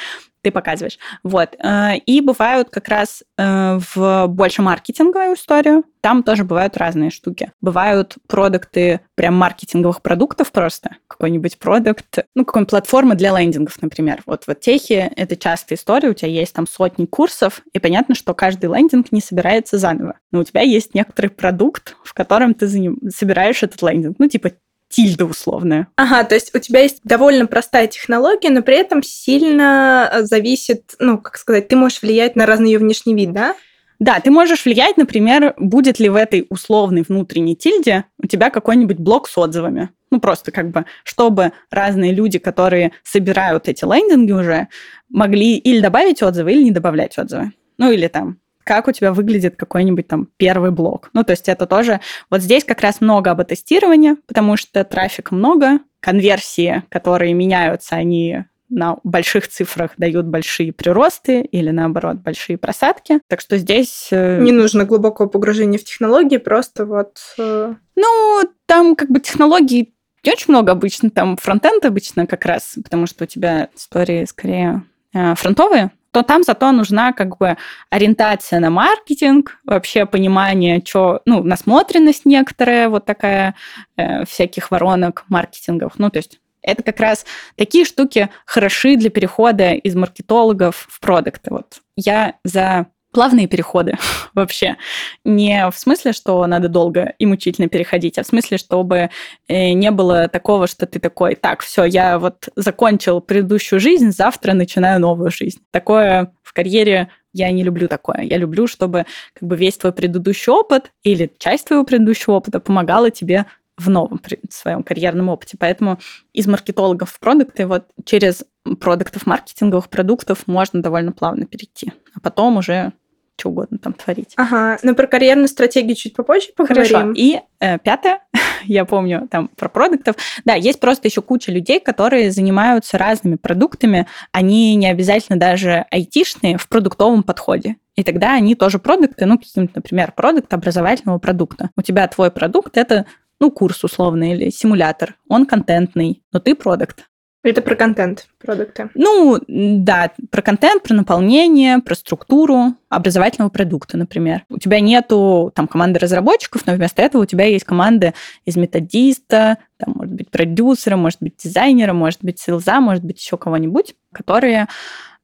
ты показываешь. Вот. Э, и бывают как раз э, в больше маркетинговую историю. Там тоже бывают разные штуки. Бывают продукты прям маркетинговых продуктов просто. Какой-нибудь продукт, ну, какой-нибудь платформы для лендингов, например. Вот в техе это частая история. У тебя есть там сотни курсов, и понятно, что каждый лендинг не собирается заново. Но у тебя есть некоторый продукт, в котором ты собираешь этот лендинг. Ну, типа тильда условная. Ага, то есть у тебя есть довольно простая технология, но при этом сильно э, зависит, ну, как сказать, ты можешь влиять на разный ее внешний вид, да? Да, ты можешь влиять, например, будет ли в этой условной внутренней тильде у тебя какой-нибудь блок с отзывами. Ну, просто как бы, чтобы разные люди, которые собирают эти лендинги уже, могли или добавить отзывы, или не добавлять отзывы. Ну, или там как у тебя выглядит какой-нибудь там первый блок. Ну, то есть это тоже... Вот здесь как раз много об тестировании, потому что трафика много, конверсии, которые меняются, они на больших цифрах дают большие приросты или, наоборот, большие просадки. Так что здесь... Э, Не нужно глубокого погружения в технологии, просто вот... Э, ну, там как бы технологий не очень много обычно, там фронтенд обычно как раз, потому что у тебя истории скорее э, фронтовые, то там зато нужна как бы ориентация на маркетинг, вообще понимание, что, ну, насмотренность некоторая, вот такая э, всяких воронок маркетингов. Ну, то есть это как раз такие штуки хороши для перехода из маркетологов в продукты. Вот я за плавные переходы вообще. Не в смысле, что надо долго и мучительно переходить, а в смысле, чтобы э, не было такого, что ты такой, так, все, я вот закончил предыдущую жизнь, завтра начинаю новую жизнь. Такое в карьере я не люблю такое. Я люблю, чтобы как бы весь твой предыдущий опыт или часть твоего предыдущего опыта помогала тебе в новом своем карьерном опыте. Поэтому из маркетологов в продукты вот через продуктов маркетинговых продуктов можно довольно плавно перейти. А потом уже что угодно там творить. Ага, но про карьерную стратегию чуть попозже поговорим. Хорошо. И э, пятое, я помню там про продуктов. Да, есть просто еще куча людей, которые занимаются разными продуктами. Они не обязательно даже айтишные в продуктовом подходе. И тогда они тоже продукты, ну, каким-то, например, продукт образовательного продукта. У тебя твой продукт — это ну, курс условный или симулятор. Он контентный, но ты продукт. Это про контент продукты. Ну, да, про контент, про наполнение, про структуру образовательного продукта, например. У тебя нету там команды разработчиков, но вместо этого у тебя есть команды из методиста, там, может быть, продюсера, может быть, дизайнера, может быть, селза, может быть, еще кого-нибудь, которые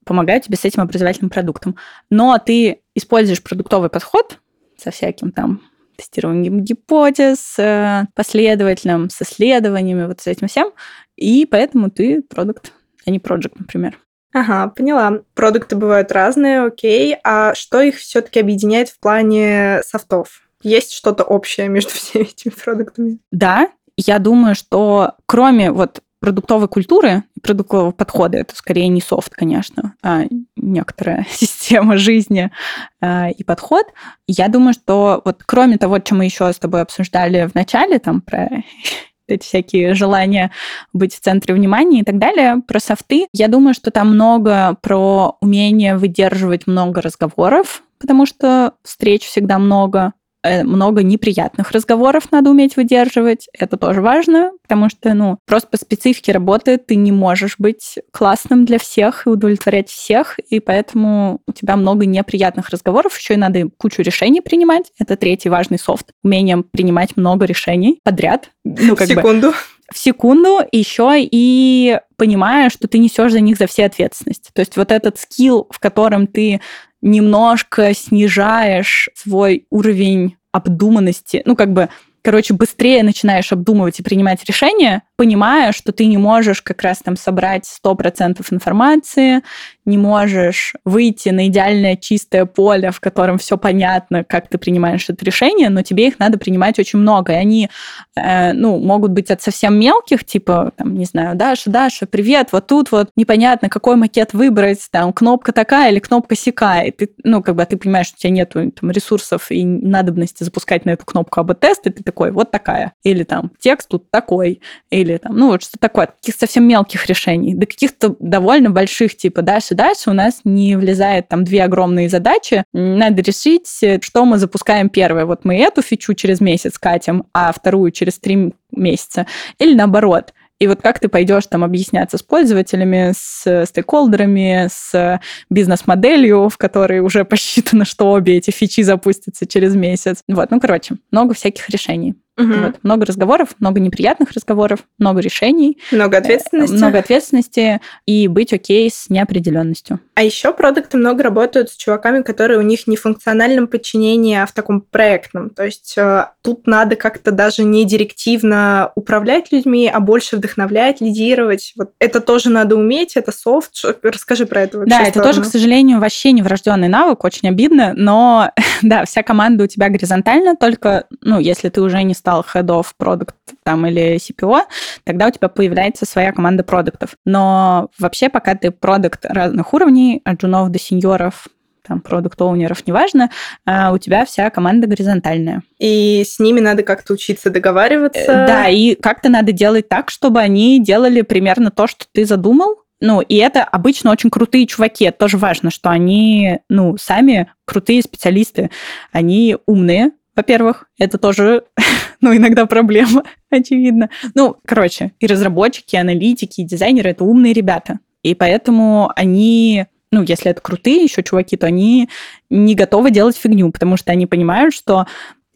помогают тебе с этим образовательным продуктом. Но ты используешь продуктовый подход со всяким там тестированием гипотез, э, последовательным, с исследованиями, вот с этим всем. И поэтому ты продукт, а не проект, например. Ага, поняла. Продукты бывают разные, окей. А что их все-таки объединяет в плане софтов? Есть что-то общее между всеми этими продуктами? Да, я думаю, что кроме вот продуктовой культуры продуктового подхода. Это скорее не софт, конечно, а некоторая система жизни а, и подход. Я думаю, что вот кроме того, чем мы еще с тобой обсуждали в начале, там про эти всякие желания быть в центре внимания и так далее, про софты. Я думаю, что там много про умение выдерживать много разговоров, потому что встреч всегда много, много неприятных разговоров надо уметь выдерживать. Это тоже важно, потому что, ну, просто по специфике работы ты не можешь быть классным для всех и удовлетворять всех, и поэтому у тебя много неприятных разговоров, еще и надо кучу решений принимать. Это третий важный софт. Умение принимать много решений подряд. Ну, как секунду. Бы, в секунду, еще и понимая, что ты несешь за них за все ответственность. То есть вот этот скилл, в котором ты немножко снижаешь свой уровень обдуманности, ну, как бы короче, быстрее начинаешь обдумывать и принимать решения, понимая, что ты не можешь как раз там собрать 100% информации, не можешь выйти на идеальное чистое поле, в котором все понятно, как ты принимаешь это решение, но тебе их надо принимать очень много. И они, э, ну, могут быть от совсем мелких, типа, там, не знаю, Даша, Даша, привет, вот тут вот непонятно, какой макет выбрать, там, кнопка такая или кнопка сякая. Ты, ну, как бы, а ты понимаешь, что у тебя нет там, ресурсов и надобности запускать на эту кнопку АБ-тест, и ты такой, вот такая. Или там текст тут такой. Или там, ну вот что такое. Каких-то совсем мелких решений. До каких-то довольно больших, типа дальше, дальше у нас не влезает там две огромные задачи. Надо решить, что мы запускаем первое. Вот мы эту фичу через месяц катим, а вторую через три месяца. Или наоборот. И вот как ты пойдешь там объясняться с пользователями, с стейкхолдерами, с бизнес-моделью, в которой уже посчитано, что обе эти фичи запустятся через месяц. Вот, ну, короче, много всяких решений. Угу. Вот. Много разговоров, много неприятных разговоров, много решений. Много ответственности. Много ответственности и быть окей с неопределенностью. А еще продукты много работают с чуваками, которые у них не в функциональном подчинении, а в таком проектном. То есть э, тут надо как-то даже не директивно управлять людьми, а больше вдохновлять, лидировать. Вот это тоже надо уметь, это софт. Расскажи про это вообще. Да, это тоже, к сожалению, вообще не врожденный навык, очень обидно, но да, вся команда у тебя горизонтальна, только, ну, если ты уже не стал head of product там или CPO, тогда у тебя появляется своя команда продуктов. Но вообще, пока ты продукт разных уровней, от джунов до сеньоров, там, продукт-оунеров, неважно, а у тебя вся команда горизонтальная. И с ними надо как-то учиться договариваться. Э, да, и как-то надо делать так, чтобы они делали примерно то, что ты задумал, ну, и это обычно очень крутые чуваки. Это тоже важно, что они, ну, сами крутые специалисты. Они умные, во-первых, это тоже, ну, иногда проблема, очевидно. Ну, короче, и разработчики, и аналитики, и дизайнеры — это умные ребята. И поэтому они, ну, если это крутые еще чуваки, то они не готовы делать фигню, потому что они понимают, что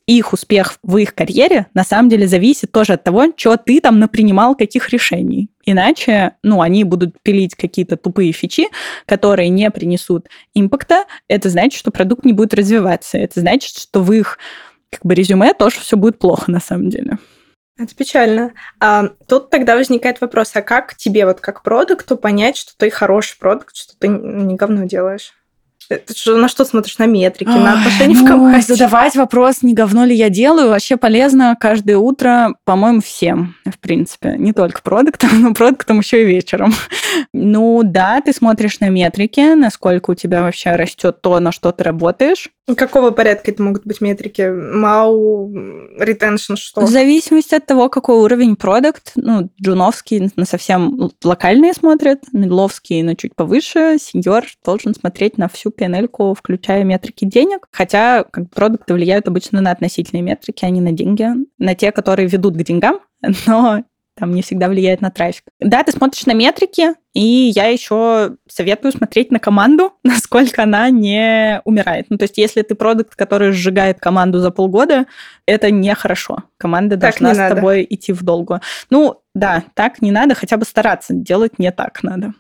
их успех в их карьере на самом деле зависит тоже от того, что ты там напринимал каких решений. Иначе, ну, они будут пилить какие-то тупые фичи, которые не принесут импакта. Это значит, что продукт не будет развиваться. Это значит, что в их как бы резюме тоже все будет плохо на самом деле. Это печально. А, тут тогда возникает вопрос, а как тебе вот как продукту понять, что ты хороший продукт, что ты не говно делаешь? Ты что, на что смотришь? На метрики, Ой, на отношения ну, в команде? Задавать вопрос, не говно ли я делаю, вообще полезно каждое утро, по-моему, всем, в принципе. Не только продуктам, но продуктам еще и вечером. ну да, ты смотришь на метрики, насколько у тебя вообще растет то, на что ты работаешь. Какого порядка это могут быть метрики? Мау, ретеншн, что? В зависимости от того, какой уровень продукт. Ну, джуновский на совсем локальные смотрят, медловский на чуть повыше, сеньор должен смотреть на всю pnl включая метрики денег. Хотя как, продукты влияют обычно на относительные метрики, а не на деньги. На те, которые ведут к деньгам, но там не всегда влияет на трафик. Да, ты смотришь на метрики, и я еще советую смотреть на команду, насколько она не умирает. Ну, то есть, если ты продукт, который сжигает команду за полгода, это нехорошо. Команда так должна с надо. тобой идти в долгу. Ну, да, так не надо, хотя бы стараться. Делать не так надо.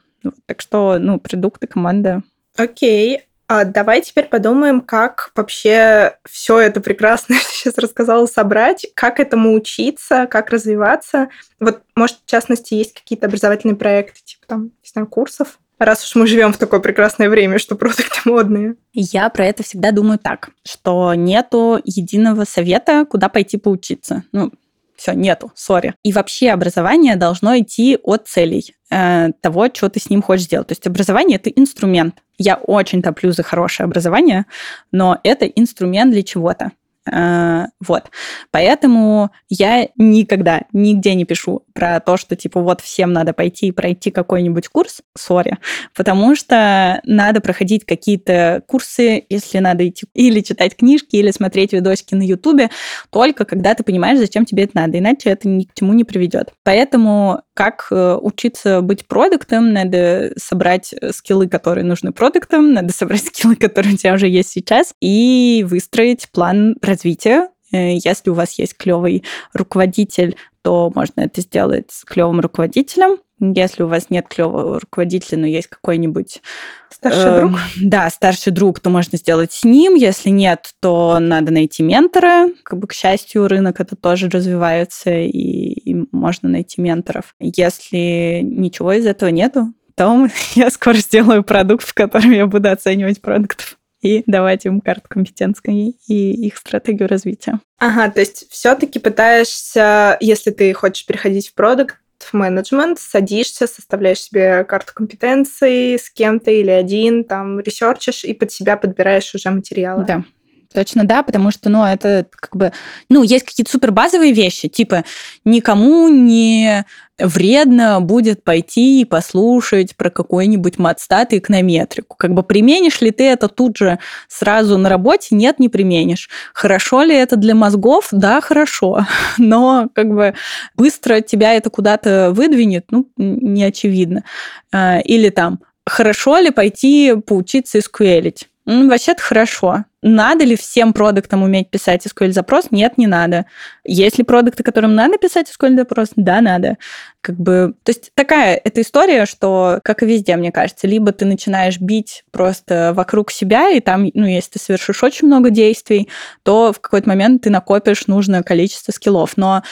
Так что, ну, продукты, команда Окей. А давай теперь подумаем, как вообще все это прекрасно сейчас рассказала собрать, как этому учиться, как развиваться. Вот, может, в частности, есть какие-то образовательные проекты, типа там, не знаю, курсов? Раз уж мы живем в такое прекрасное время, что продукты модные. Я про это всегда думаю так, что нету единого совета, куда пойти поучиться. Ну, все, нету, сори. И вообще образование должно идти от целей э, того, что ты с ним хочешь сделать. То есть образование – это инструмент. Я очень топлю за хорошее образование, но это инструмент для чего-то. Э, вот. Поэтому я никогда нигде не пишу про то, что типа вот всем надо пойти и пройти какой-нибудь курс, сори, потому что надо проходить какие-то курсы, если надо идти или читать книжки, или смотреть видосики на Ютубе, только когда ты понимаешь, зачем тебе это надо, иначе это ни к чему не приведет. Поэтому как э, учиться быть продуктом, надо собрать скиллы, которые нужны продуктам, надо собрать скиллы, которые у тебя уже есть сейчас, и выстроить план развития. Э, если у вас есть клевый руководитель, то можно это сделать с клевым руководителем. Если у вас нет клевого руководителя, но есть какой-нибудь старший э, друг, да, старший друг, то можно сделать с ним. Если нет, то надо найти ментора. Как бы к счастью, рынок это тоже развивается и, и можно найти менторов. Если ничего из этого нету, то я скоро сделаю продукт, в котором я буду оценивать продуктов и давать им карту компетенции и их стратегию развития. Ага, то есть все-таки пытаешься, если ты хочешь переходить в продукт, в менеджмент, садишься, составляешь себе карту компетенций с кем-то или один, там, ресерчишь и под себя подбираешь уже материалы. Да, Точно да, потому что, ну, это как бы, ну, есть какие-то супер базовые вещи, типа никому не вредно будет пойти и послушать про какой-нибудь матстат и эконометрику. Как бы применишь ли ты это тут же сразу на работе? Нет, не применишь. Хорошо ли это для мозгов? Да, хорошо. Но как бы быстро тебя это куда-то выдвинет? Ну, не очевидно. А, или там, хорошо ли пойти поучиться SQL? Ну, вообще-то хорошо. Надо ли всем продуктам уметь писать SQL-запрос? Нет, не надо. Есть ли продукты, которым надо писать SQL-запрос? Да, надо. Как бы, то есть такая эта история, что, как и везде, мне кажется, либо ты начинаешь бить просто вокруг себя, и там, ну, если ты совершишь очень много действий, то в какой-то момент ты накопишь нужное количество скиллов. Но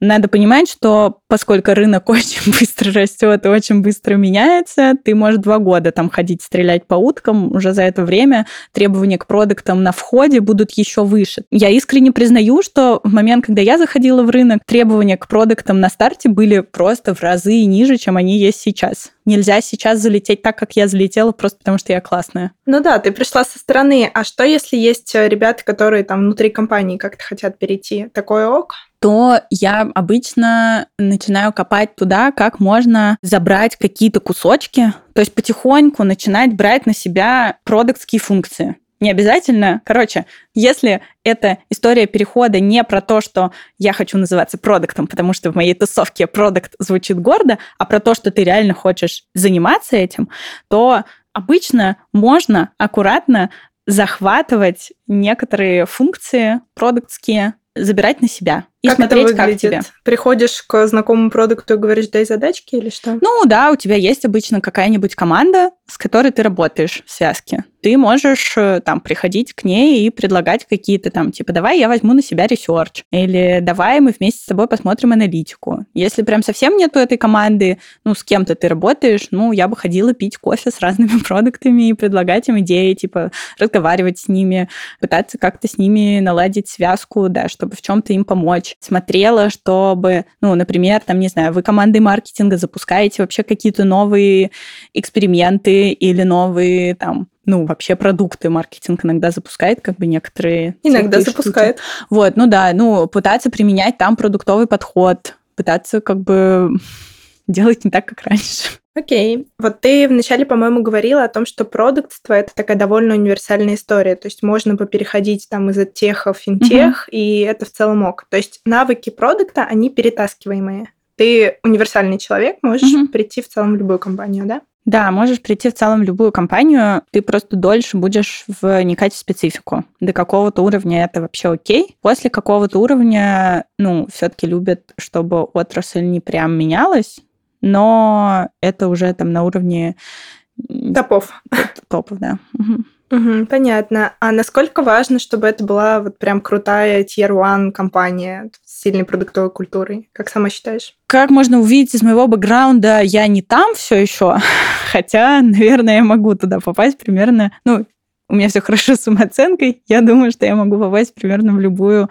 надо понимать, что поскольку рынок очень быстро растет и очень быстро меняется, ты можешь два года там ходить стрелять по уткам, уже за это время требования к продуктам на входе будут еще выше. Я искренне признаю, что в момент, когда я заходила в рынок, требования к продуктам на старте были просто в разы ниже, чем они есть сейчас. Нельзя сейчас залететь так, как я залетела, просто потому что я классная. Ну да, ты пришла со стороны. А что, если есть э, ребята, которые там внутри компании как-то хотят перейти? Такое ок? То я обычно начинаю копать туда, как можно забрать какие-то кусочки, то есть потихоньку начинать брать на себя продуктские функции. Не обязательно. Короче, если эта история перехода не про то, что я хочу называться продуктом, потому что в моей тусовке продукт звучит гордо, а про то, что ты реально хочешь заниматься этим, то обычно можно аккуратно захватывать некоторые функции продуктские, забирать на себя и как смотреть, это выглядит? как тебе. Приходишь к знакомому продукту и говоришь, дай задачки или что? Ну да, у тебя есть обычно какая-нибудь команда, с которой ты работаешь в связке. Ты можешь э, там приходить к ней и предлагать какие-то там, типа, давай я возьму на себя research, или давай мы вместе с тобой посмотрим аналитику. Если прям совсем нету этой команды, ну, с кем-то ты работаешь, ну, я бы ходила пить кофе с разными продуктами и предлагать им идеи, типа, разговаривать с ними, пытаться как-то с ними наладить связку, да, чтобы в чем-то им помочь помочь. Смотрела, чтобы, ну, например, там, не знаю, вы командой маркетинга запускаете вообще какие-то новые эксперименты или новые там ну, вообще продукты маркетинг иногда запускает, как бы некоторые... Иногда запускает. Штуки. Вот, ну да, ну, пытаться применять там продуктовый подход, пытаться как бы делать не так, как раньше. Окей. Вот ты вначале, по-моему, говорила о том, что продуктство — это такая довольно универсальная история. То есть можно попереходить там из теха в финтех, угу. и это в целом ок. То есть навыки продукта, они перетаскиваемые. Ты универсальный человек, можешь угу. прийти в целом в любую компанию, да? Да, можешь прийти в целом в любую компанию, ты просто дольше будешь вникать в специфику. До какого-то уровня это вообще окей. После какого-то уровня, ну, все-таки любят, чтобы отрасль не прям менялась, но это уже там на уровне... Топов. Топов, да. Угу, понятно. А насколько важно, чтобы это была вот прям крутая tier one компания с сильной продуктовой культурой? Как сама считаешь? Как можно увидеть из моего бэкграунда, я не там все еще, хотя, наверное, я могу туда попасть примерно, ну, у меня все хорошо с самооценкой, я думаю, что я могу попасть примерно в любую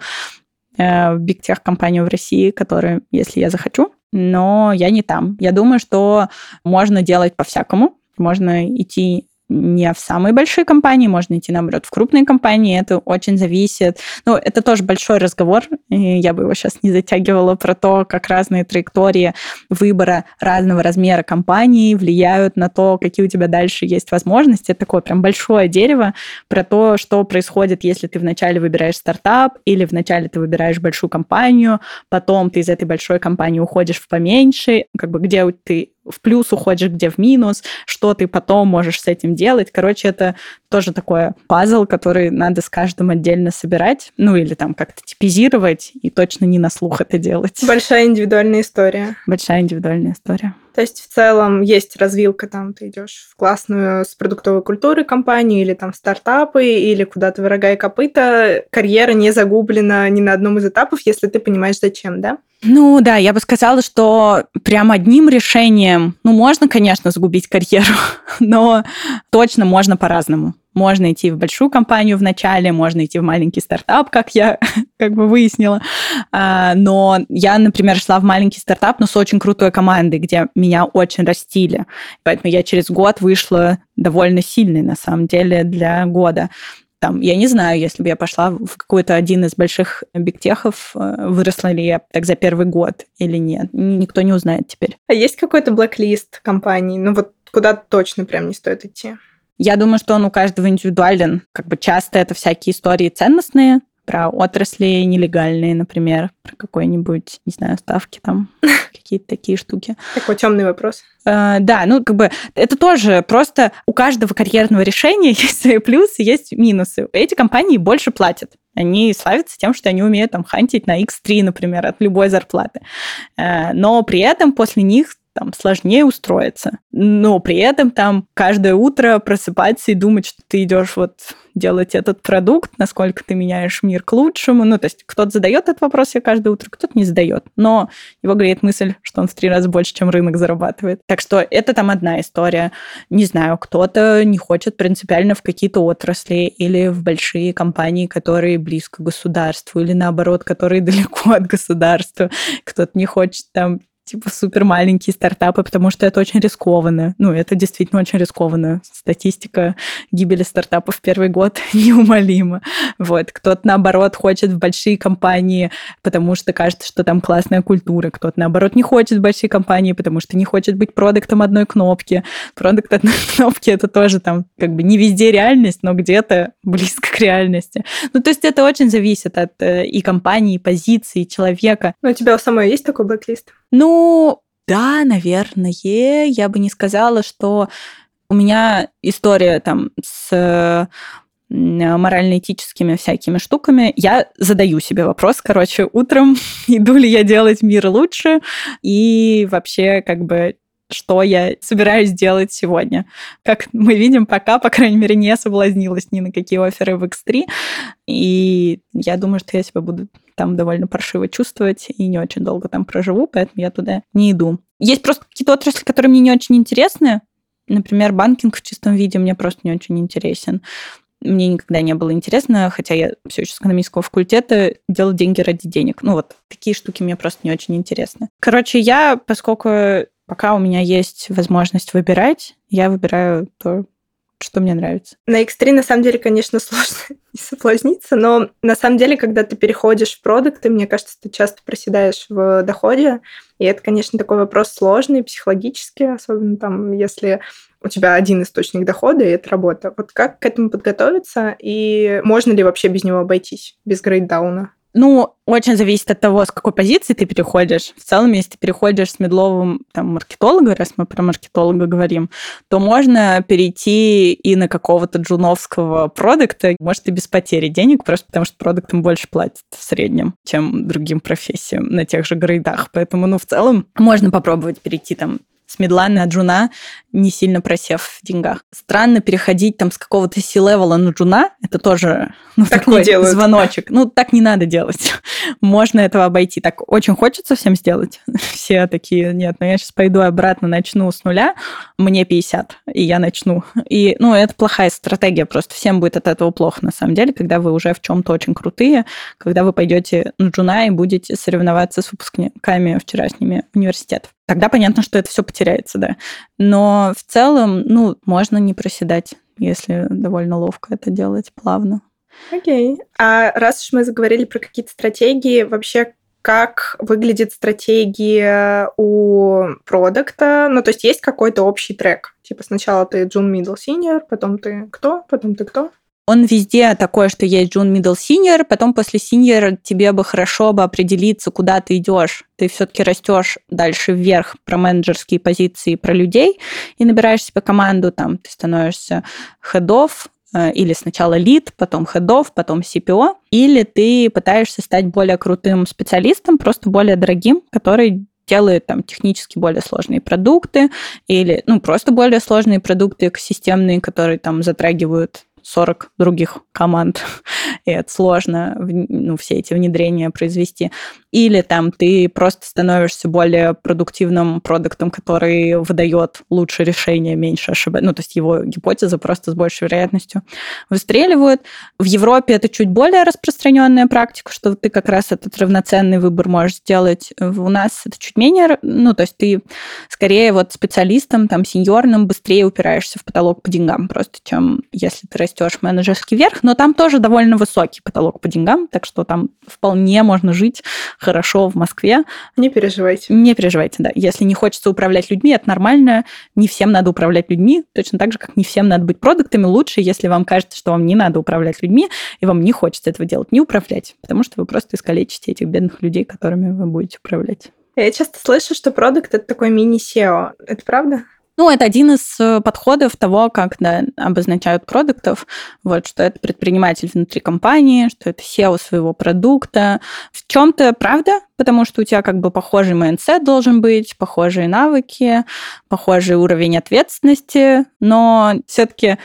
э, биг тех компанию в России, которую, если я захочу, но я не там. Я думаю, что можно делать по-всякому. Можно идти не в самые большие компании, можно идти, наоборот, в крупные компании. Это очень зависит. Ну, это тоже большой разговор. Я бы его сейчас не затягивала про то, как разные траектории выбора разного размера компании влияют на то, какие у тебя дальше есть возможности. Это такое прям большое дерево про то, что происходит, если ты вначале выбираешь стартап или вначале ты выбираешь большую компанию, потом ты из этой большой компании уходишь в поменьше, как бы где ты в плюс уходишь, где в минус, что ты потом можешь с этим делать. Короче, это тоже такой пазл, который надо с каждым отдельно собирать, ну или там как-то типизировать и точно не на слух это делать. Большая индивидуальная история. Большая индивидуальная история. То есть в целом есть развилка, там ты идешь в классную с продуктовой культурой компанию или там в стартапы, или куда-то в рога и копыта. Карьера не загублена ни на одном из этапов, если ты понимаешь, зачем, да? Ну да, я бы сказала, что прям одним решением, ну можно, конечно, сгубить карьеру, но точно можно по-разному. Можно идти в большую компанию в начале, можно идти в маленький стартап, как я как бы выяснила. А, но я, например, шла в маленький стартап, но с очень крутой командой, где меня очень растили. Поэтому я через год вышла довольно сильной, на самом деле, для года. Там, я не знаю, если бы я пошла в какой-то один из больших бигтехов, э, выросла ли я так за первый год или нет. Никто не узнает теперь. А есть какой-то блэк-лист компаний? Ну вот куда точно прям не стоит идти? Я думаю, что он у каждого индивидуален. Как бы часто это всякие истории ценностные, про отрасли нелегальные, например, про какой-нибудь, не знаю, ставки там, какие-то такие штуки. Такой темный вопрос. Э, да, ну как бы это тоже просто у каждого карьерного решения есть свои плюсы, есть минусы. Эти компании больше платят. Они славятся тем, что они умеют там хантить на X3, например, от любой зарплаты. Э, но при этом после них там сложнее устроиться. Но при этом там каждое утро просыпаться и думать, что ты идешь вот делать этот продукт, насколько ты меняешь мир к лучшему. Ну, то есть кто-то задает этот вопрос себе каждое утро, кто-то не задает. Но его греет мысль, что он в три раза больше, чем рынок зарабатывает. Так что это там одна история. Не знаю, кто-то не хочет принципиально в какие-то отрасли или в большие компании, которые близко к государству, или наоборот, которые далеко от государства. Кто-то не хочет там типа супер маленькие стартапы, потому что это очень рискованно. Ну, это действительно очень рискованно. Статистика гибели стартапов в первый год неумолима. Вот. Кто-то, наоборот, хочет в большие компании, потому что кажется, что там классная культура. Кто-то, наоборот, не хочет в большие компании, потому что не хочет быть продуктом одной кнопки. Продукт одной кнопки — это тоже там как бы не везде реальность, но где-то близко к реальности. Ну, то есть это очень зависит от э, и компании, и позиции, и человека. Но у тебя у самой есть такой блэк-лист? Ну, да, наверное. Я бы не сказала, что у меня история там с морально-этическими всякими штуками, я задаю себе вопрос, короче, утром, иду ли я делать мир лучше, и вообще, как бы, что я собираюсь делать сегодня. Как мы видим, пока, по крайней мере, не соблазнилась ни на какие оферы в X3. И я думаю, что я себя буду там довольно паршиво чувствовать и не очень долго там проживу, поэтому я туда не иду. Есть просто какие-то отрасли, которые мне не очень интересны. Например, банкинг в чистом виде мне просто не очень интересен. Мне никогда не было интересно, хотя я все еще с экономического факультета делаю деньги ради денег. Ну вот, такие штуки мне просто не очень интересны. Короче, я, поскольку Пока у меня есть возможность выбирать, я выбираю то, что мне нравится. На X3 на самом деле, конечно, сложно не соблазниться, но на самом деле, когда ты переходишь в продукты, мне кажется, ты часто проседаешь в доходе, и это, конечно, такой вопрос сложный психологически, особенно там, если у тебя один источник дохода, и это работа. Вот как к этому подготовиться, и можно ли вообще без него обойтись, без грейддауна? Ну, очень зависит от того, с какой позиции ты переходишь. В целом, если ты переходишь с медловым там, маркетолога, раз мы про маркетолога говорим, то можно перейти и на какого-то джуновского продукта, может, и без потери денег, просто потому что продуктам больше платят в среднем, чем другим профессиям на тех же грейдах. Поэтому, ну, в целом, можно попробовать перейти там медла на джуна, не сильно просев в деньгах. Странно переходить там с какого-то си-левела на джуна, это тоже ну, так такой звоночек. Ну, так не надо делать. Можно этого обойти. Так очень хочется всем сделать. Все такие, нет, ну я сейчас пойду обратно, начну с нуля, мне 50, и я начну. И, ну, это плохая стратегия, просто всем будет от этого плохо, на самом деле, когда вы уже в чем-то очень крутые, когда вы пойдете на джуна и будете соревноваться с выпускниками вчерашними университетов тогда понятно, что это все потеряется, да. Но в целом, ну, можно не проседать, если довольно ловко это делать плавно. Окей. Okay. А раз уж мы заговорили про какие-то стратегии, вообще как выглядит стратегия у продукта? Ну, то есть есть какой-то общий трек? Типа сначала ты Джун Middle Senior, потом ты кто, потом ты кто? Он везде такой, что есть Джун Middle Senior, потом после Senior тебе бы хорошо бы определиться, куда ты идешь. Ты все-таки растешь дальше вверх про менеджерские позиции, про людей, и набираешь себе команду, там ты становишься хедов, э, или сначала лид, потом хедов, потом CPO, или ты пытаешься стать более крутым специалистом, просто более дорогим, который делает там технически более сложные продукты или ну просто более сложные продукты экосистемные, которые там затрагивают 40 других команд, и это сложно ну, все эти внедрения произвести. Или там ты просто становишься более продуктивным продуктом, который выдает лучшее решение, меньше ошибок. Ну, то есть его гипотеза просто с большей вероятностью выстреливают. В Европе это чуть более распространенная практика, что ты как раз этот равноценный выбор можешь сделать. У нас это чуть менее, ну, то есть ты скорее вот специалистом, там, сеньорным быстрее упираешься в потолок по деньгам просто, чем если ты растешь менеджерский верх, но там тоже довольно высокий потолок по деньгам, так что там вполне можно жить хорошо в Москве. Не переживайте. Не переживайте, да. Если не хочется управлять людьми, это нормально. Не всем надо управлять людьми, точно так же, как не всем надо быть продуктами. Лучше, если вам кажется, что вам не надо управлять людьми, и вам не хочется этого делать, не управлять, потому что вы просто искалечите этих бедных людей, которыми вы будете управлять. Я часто слышу, что продакт это такой мини- CEO. Это правда? Ну, это один из э, подходов того, как да, обозначают продактов, вот, что это предприниматель внутри компании, что это CEO своего продукта. В чем-то правда, потому что у тебя как бы похожий mindset должен быть, похожие навыки, похожий уровень ответственности, но все-таки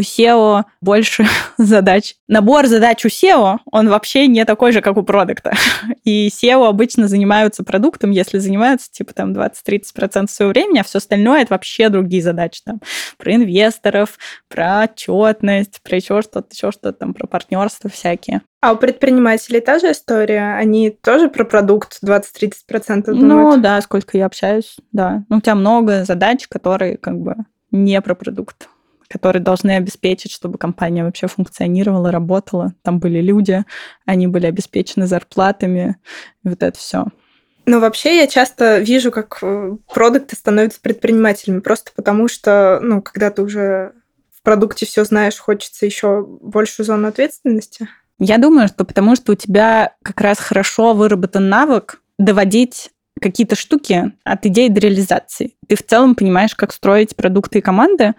у CEO больше задач. Набор задач у CEO, он вообще не такой же, как у продакта. И SEO обычно занимаются продуктом, если занимаются типа там 20-30% своего времени, а все остальное это вообще другие задачи. Там, про инвесторов, про отчетность, про еще что-то, еще что-то там, про партнерство всякие. А у предпринимателей та же история? Они тоже про продукт 20-30% думают? Ну да, сколько я общаюсь, да. Ну, у тебя много задач, которые как бы не про продукт которые должны обеспечить, чтобы компания вообще функционировала, работала. Там были люди, они были обеспечены зарплатами, вот это все. Ну, вообще, я часто вижу, как э, продукты становятся предпринимателями, просто потому что, ну, когда ты уже в продукте все знаешь, хочется еще большую зону ответственности. Я думаю, что потому что у тебя как раз хорошо выработан навык доводить какие-то штуки от идеи до реализации. Ты в целом понимаешь, как строить продукты и команды,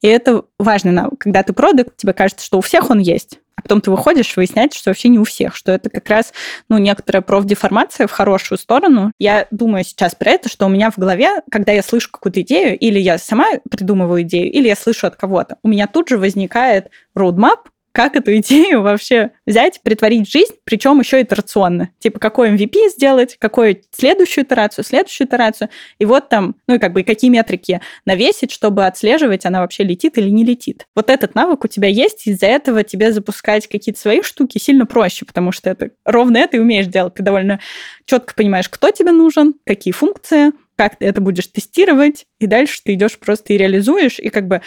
и это важный навык. Когда ты продукт, тебе кажется, что у всех он есть, а потом ты выходишь, выясняется, что вообще не у всех, что это как раз ну, некоторая профдеформация в хорошую сторону. Я думаю сейчас про это, что у меня в голове, когда я слышу какую-то идею, или я сама придумываю идею, или я слышу от кого-то, у меня тут же возникает roadmap, как эту идею вообще взять, притворить в жизнь, причем еще итерационно. Типа, какой MVP сделать, какую следующую итерацию, следующую итерацию. И вот там, ну и как бы и какие метрики навесить, чтобы отслеживать, она вообще летит или не летит. Вот этот навык у тебя есть, из-за этого тебе запускать какие-то свои штуки сильно проще, потому что это ровно это и умеешь делать. Ты довольно четко понимаешь, кто тебе нужен, какие функции, как ты это будешь тестировать, и дальше ты идешь просто и реализуешь, и как бы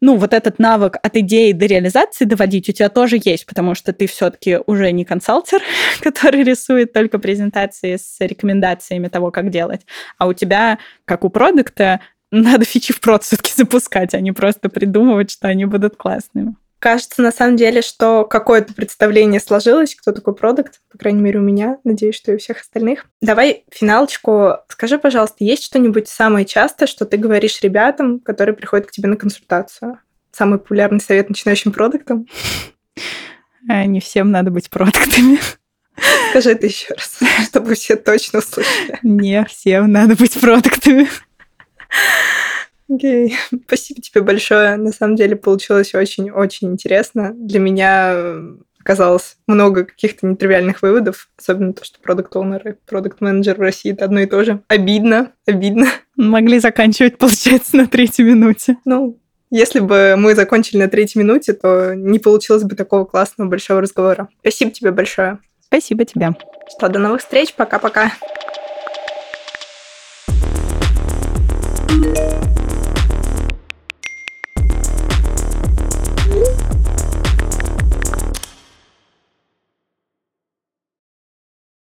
ну, вот этот навык от идеи до реализации доводить у тебя тоже есть, потому что ты все-таки уже не консалтер, который рисует только презентации с рекомендациями того, как делать, а у тебя, как у продукта, надо фичи в прод все-таки запускать, а не просто придумывать, что они будут классными. Кажется, на самом деле, что какое-то представление сложилось, кто такой продукт, по крайней мере, у меня, надеюсь, что и у всех остальных. Давай финалочку. Скажи, пожалуйста, есть что-нибудь самое частое, что ты говоришь ребятам, которые приходят к тебе на консультацию? Самый популярный совет начинающим продуктам? Э, не всем надо быть продуктами. Скажи это еще раз, чтобы все точно услышали. Не всем надо быть продуктами. Окей, okay. спасибо тебе большое. На самом деле получилось очень-очень интересно. Для меня э, оказалось много каких-то нетривиальных выводов, особенно то, что продукт оунер и продукт менеджер в России это одно и то же. Обидно, обидно. Могли заканчивать, получается, на третьей минуте. Ну, если бы мы закончили на третьей минуте, то не получилось бы такого классного большого разговора. Спасибо тебе большое. Спасибо тебе. Что, до новых встреч. Пока-пока. thank you